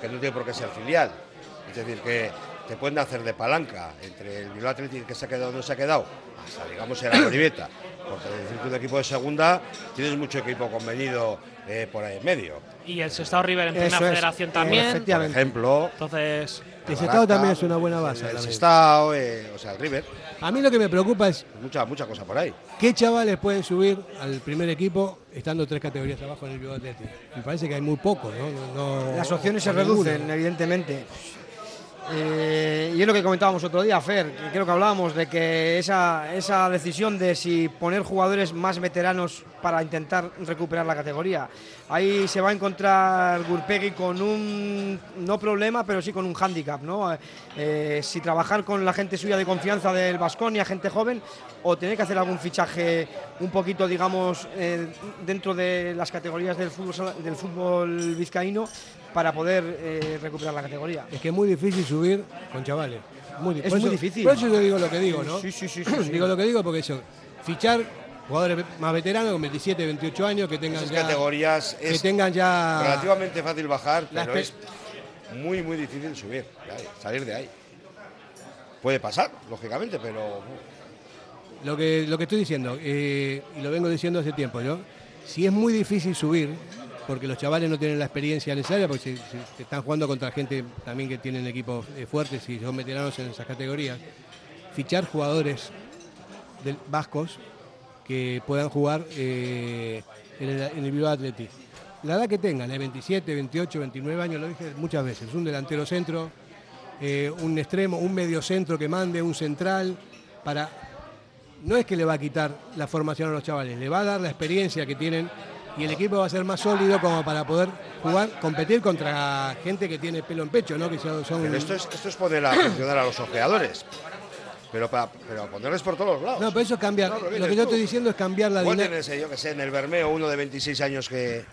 que no tiene por qué ser filial. Es decir, que te pueden hacer de palanca entre el Bilbao Athletic que se ha quedado o no se ha quedado, hasta digamos el Arribeta. Porque decir un equipo de segunda, tienes mucho equipo convenido eh, por ahí en medio. Y el Sestao River en Eso primera es, federación eh, también. efectivamente. Por ejemplo. Entonces. El Sestao también es una buena base. El también. Sestao, eh, o sea, el River. A mí lo que me preocupa es Mucha, mucha cosa por ahí. qué chavales pueden subir al primer equipo estando tres categorías abajo en el Bilbao Athletic. Me parece que hay muy pocos, ¿no? No- no- Las opciones se reducen, evidentemente. Eh, y es lo que comentábamos otro día, Fer, creo que hablábamos de que esa, esa decisión de si poner jugadores más veteranos para intentar recuperar la categoría. Ahí se va a encontrar Gurpegui con un, no problema, pero sí con un hándicap, ¿no? Eh, si trabajar con la gente suya de confianza del Vasconia, gente joven, o tener que hacer algún fichaje un poquito, digamos, eh, dentro de las categorías del fútbol, del fútbol vizcaíno para poder eh, recuperar la categoría. Es que es muy difícil subir con chavales. Muy Es muy eso- difícil. Por eso yo digo lo que digo, ¿no? Sí, sí, sí, sí, sí. digo lo que digo porque eso, fichar jugadores más veteranos con 27, 28 años que tengan Esas ya categorías que es tengan ya relativamente fácil bajar, pero es muy, muy difícil subir, salir de ahí. Puede pasar, lógicamente, pero Lo que, lo que estoy diciendo, eh, y lo vengo diciendo hace tiempo, ¿no? Si es muy difícil subir, porque los chavales no tienen la experiencia necesaria, porque se, están jugando contra gente también que tienen equipos eh, fuertes y son veteranos en esas categorías, fichar jugadores del, vascos que puedan jugar eh, en, el, en el Athletic. La edad que tengan, eh, 27, 28, 29 años, lo dije muchas veces, un delantero centro, eh, un extremo, un medio centro que mande, un central, para no es que le va a quitar la formación a los chavales, le va a dar la experiencia que tienen y el equipo va a ser más sólido como para poder jugar, competir contra gente que tiene pelo en pecho, ¿no? Que son, Pero esto es, esto es poner a funcionar a los ojeadores. Pero, para, pero ponerles por todos los lados. No, pero eso es cambiar. No, lo que yo estoy diciendo es cambiar la dinámica. yo que sé, en el Bermeo uno de 26 años que...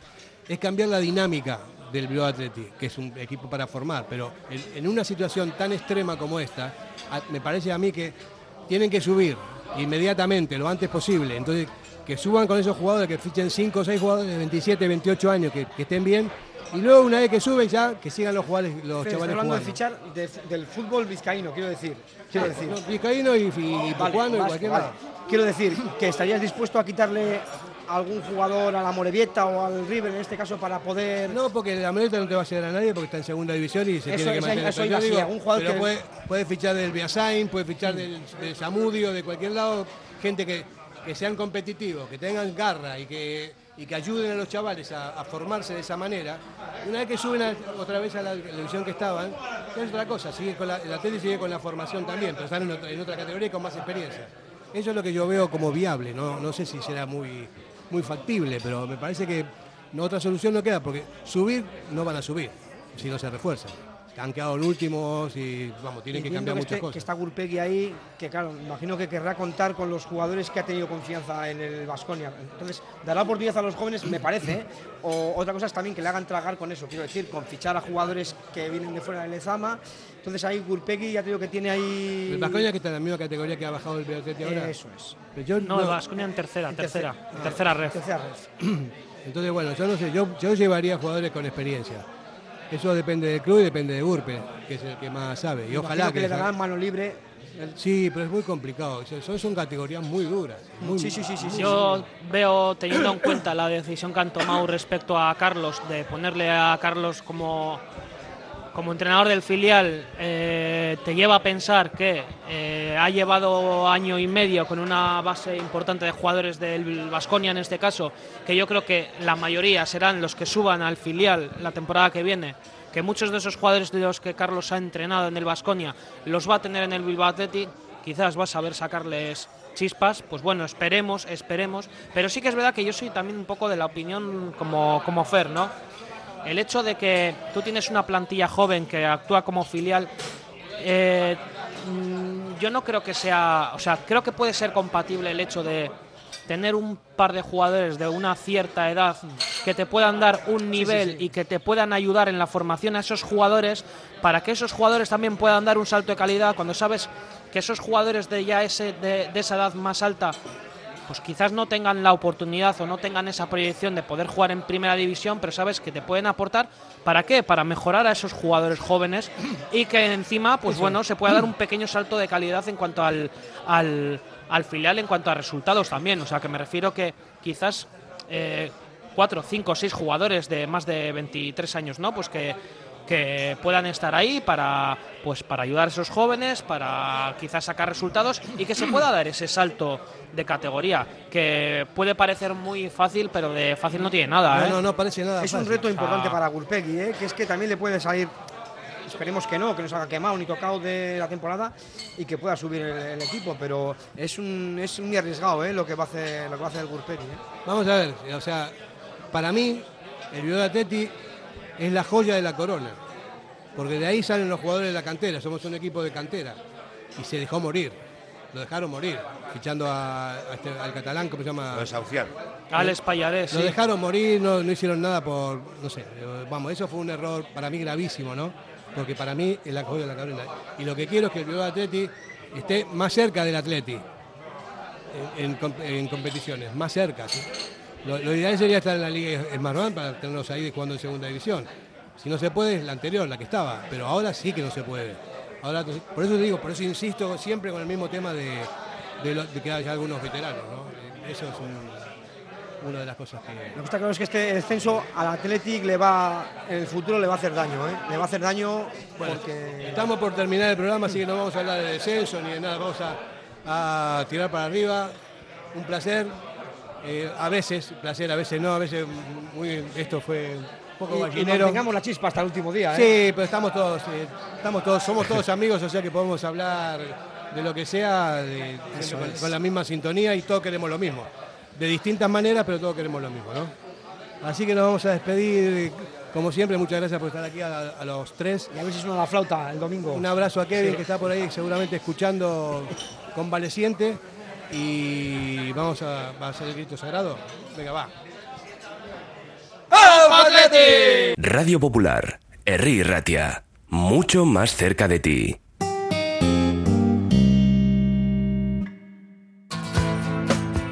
es cambiar la dinámica del Bilbao Athletic, que es un equipo para formar, pero en, en una situación tan extrema como esta, a- me parece a mí que tienen que subir inmediatamente, lo antes posible. Entonces, que suban con esos jugadores, que fichen 5 o 6 jugadores de 27, 28 años, que, que estén bien, y luego una vez que suben ya, que sigan los jugadores, los Estoy chavales hablando de fichar de- del fútbol vizcaíno, quiero decir. Quiero Sí, decir. no, vizcaíno y, y Vale, pucuano y cualquier vale. Quiero decir que estarías dispuesto a quitarle algún jugador a la Morevieta o al River en este caso para poder. No, porque la Moreta no te va a hacer a nadie porque está en segunda división y se Eso- tiene que mantener. eso iba digo, algún jugador pero que- puede, puede fichar del Biasain, puede fichar del, del Zamudio, de cualquier lado, gente que, que sean competitivos, que tengan garra y que, y que ayuden a los chavales a, formarse de esa manera, una vez que suben otra vez a la, la división que estaban, es otra cosa, sigue con la, el Atleti sigue con la formación también, pero están en otra, en otra categoría y con más experiencia. Eso es lo que yo veo como viable, no, no sé si será muy, muy factible, pero me parece que no, otra solución no queda, porque subir no van a subir si no se refuerzan. Han quedado en últimos y vamos, tienen Y que cambiar que muchas esté- cosas. Que está Gurpegui ahí, que claro, me imagino que querrá contar con los jugadores que ha tenido confianza en el Vasconia. Entonces, dará oportunidad a los jóvenes, me parece. ¿eh? O otra cosa es también que le hagan tragar con eso, quiero decir, con fichar a jugadores que vienen de fuera del Lezama. Entonces ahí Gurpegui ya te digo que tiene ahí. El Vasconia que está en la misma categoría que ha bajado el Beatleti ahora. Eso es. Pero yo No, el Vasconia en tercera, tercera, en tercera red. Tercera red. Entonces, bueno, yo no sé, yo, yo llevaría jugadores con experiencia. Eso depende del club y depende de Urpe, que es el que más sabe. Y Me ojalá imagino que le darán mano libre. Sí, pero es muy complicado. Son, son categorías muy duras. muy- Sí, sí, sí, sí, sí. Yo veo, teniendo en cuenta la decisión que han tomado respecto a Carlos, de ponerle a Carlos como, como entrenador del filial, eh, te lleva a pensar que eh, ha llevado año y medio con una base importante de jugadores del Vasconia en este caso, que yo creo que la mayoría serán los que suban al filial la temporada que viene. Que muchos de esos jugadores de los que Carlos ha entrenado en el Vasconia los va a tener en el Bilbao Athletic, quizás va a saber sacarles chispas, pues bueno, esperemos, esperemos. Pero sí que es verdad que yo soy también un poco de la opinión como, como Fer, ¿no? El hecho de que tú tienes una plantilla joven que actúa como filial, eh, mm, yo no creo que sea, o sea, creo que puede ser compatible el hecho de tener un par de jugadores de una cierta edad que te puedan dar un nivel y que te puedan ayudar en la formación a esos jugadores para que esos jugadores también puedan dar un salto de calidad. Cuando sabes que esos jugadores de ya ese de, de esa edad más alta pues quizás no tengan la oportunidad o no tengan esa proyección de poder jugar en primera división, pero sabes que te pueden aportar ¿para qué? Para mejorar a esos jugadores jóvenes y que encima, pues bueno, se pueda dar un pequeño salto de calidad en cuanto al, al, al filial, en cuanto a resultados también. O sea, que me refiero que quizás eh, cuatro, cinco, seis jugadores de más de 23 años, ¿no? Pues que que puedan estar ahí para pues para ayudar a esos jóvenes, para quizás sacar resultados y que se pueda dar ese salto de categoría, que puede parecer muy fácil, pero de fácil no tiene nada. No, ¿eh? no, no parece nada Es un fácil. reto importante Ah. para Gurpegui, ¿eh? que es que también le puede salir, esperemos que no, que no se haga quemado ni tocado de la temporada y que pueda subir el, el equipo, pero es un, es muy arriesgado ¿eh? lo, que va a hacer, lo que va a hacer el Gurpegui. ¿eh? Vamos a ver, o sea, para mí, el Bilbao Atleti es la joya de la corona. Porque de ahí salen los jugadores de la cantera, somos un equipo de cantera. Y se dejó morir, lo dejaron morir, fichando a, a este- al catalán, ¿cómo se llama? Lo desahuciaron. Alex Payarés, Lo sí. dejaron morir, no, no hicieron nada por, no sé, vamos, eso fue un error para mí gravísimo, ¿no? Porque para mí es la joya de la corona. Y lo que quiero es que el Bilbao Atleti esté más cerca del Atleti en, en com- en competiciones, más cerca. ¿sí? Lo, lo ideal sería estar en la Liga Smartbank para tenernos ahí jugando en segunda división. Si no se puede, es la anterior, la que estaba, pero ahora sí que no se puede. Ahora, por eso te digo, por eso insisto siempre con el mismo tema de, de lo- de que haya algunos veteranos. ¿no? Eso es un- una de las cosas que... Lo que está claro es que este descenso al Athletic le va, en el futuro le va a hacer daño, ¿eh? le va a hacer daño Bueno, porque... Estamos por terminar el programa, así que no vamos a hablar de descenso ni de nada, vamos a, a tirar para arriba. Un placer, eh, a veces, placer, a veces no, a veces muy, esto fue un poco gallinero. mantengamos la chispa hasta el último día. ¿eh? Sí, pero estamos todos, eh, estamos todos, somos todos amigos, o sea que podemos hablar de lo que sea, de- con, la misma sintonía y todos queremos lo mismo. De distintas maneras, pero todos queremos lo mismo, ¿no? Así que nos vamos a despedir, como siempre, muchas gracias por estar aquí a, a los tres. Y a ver si suena la flauta el domingo. Un abrazo a Kevin Sí. que está por ahí seguramente escuchando convaleciente y vamos a, va a hacer el grito sagrado. Venga, va. Radio Popular, Herri Ratia, mucho más cerca de ti.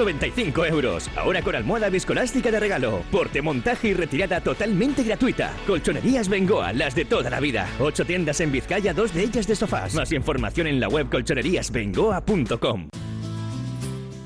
395 euros. Ahora con almohada viscoelástica de regalo. Porte, montaje y retirada totalmente gratuita. Colchonerías Bengoa, las de toda la vida. Ocho tiendas en Vizcaya, dos de ellas de sofás. Más información en la web colchoneríasbengoa.com.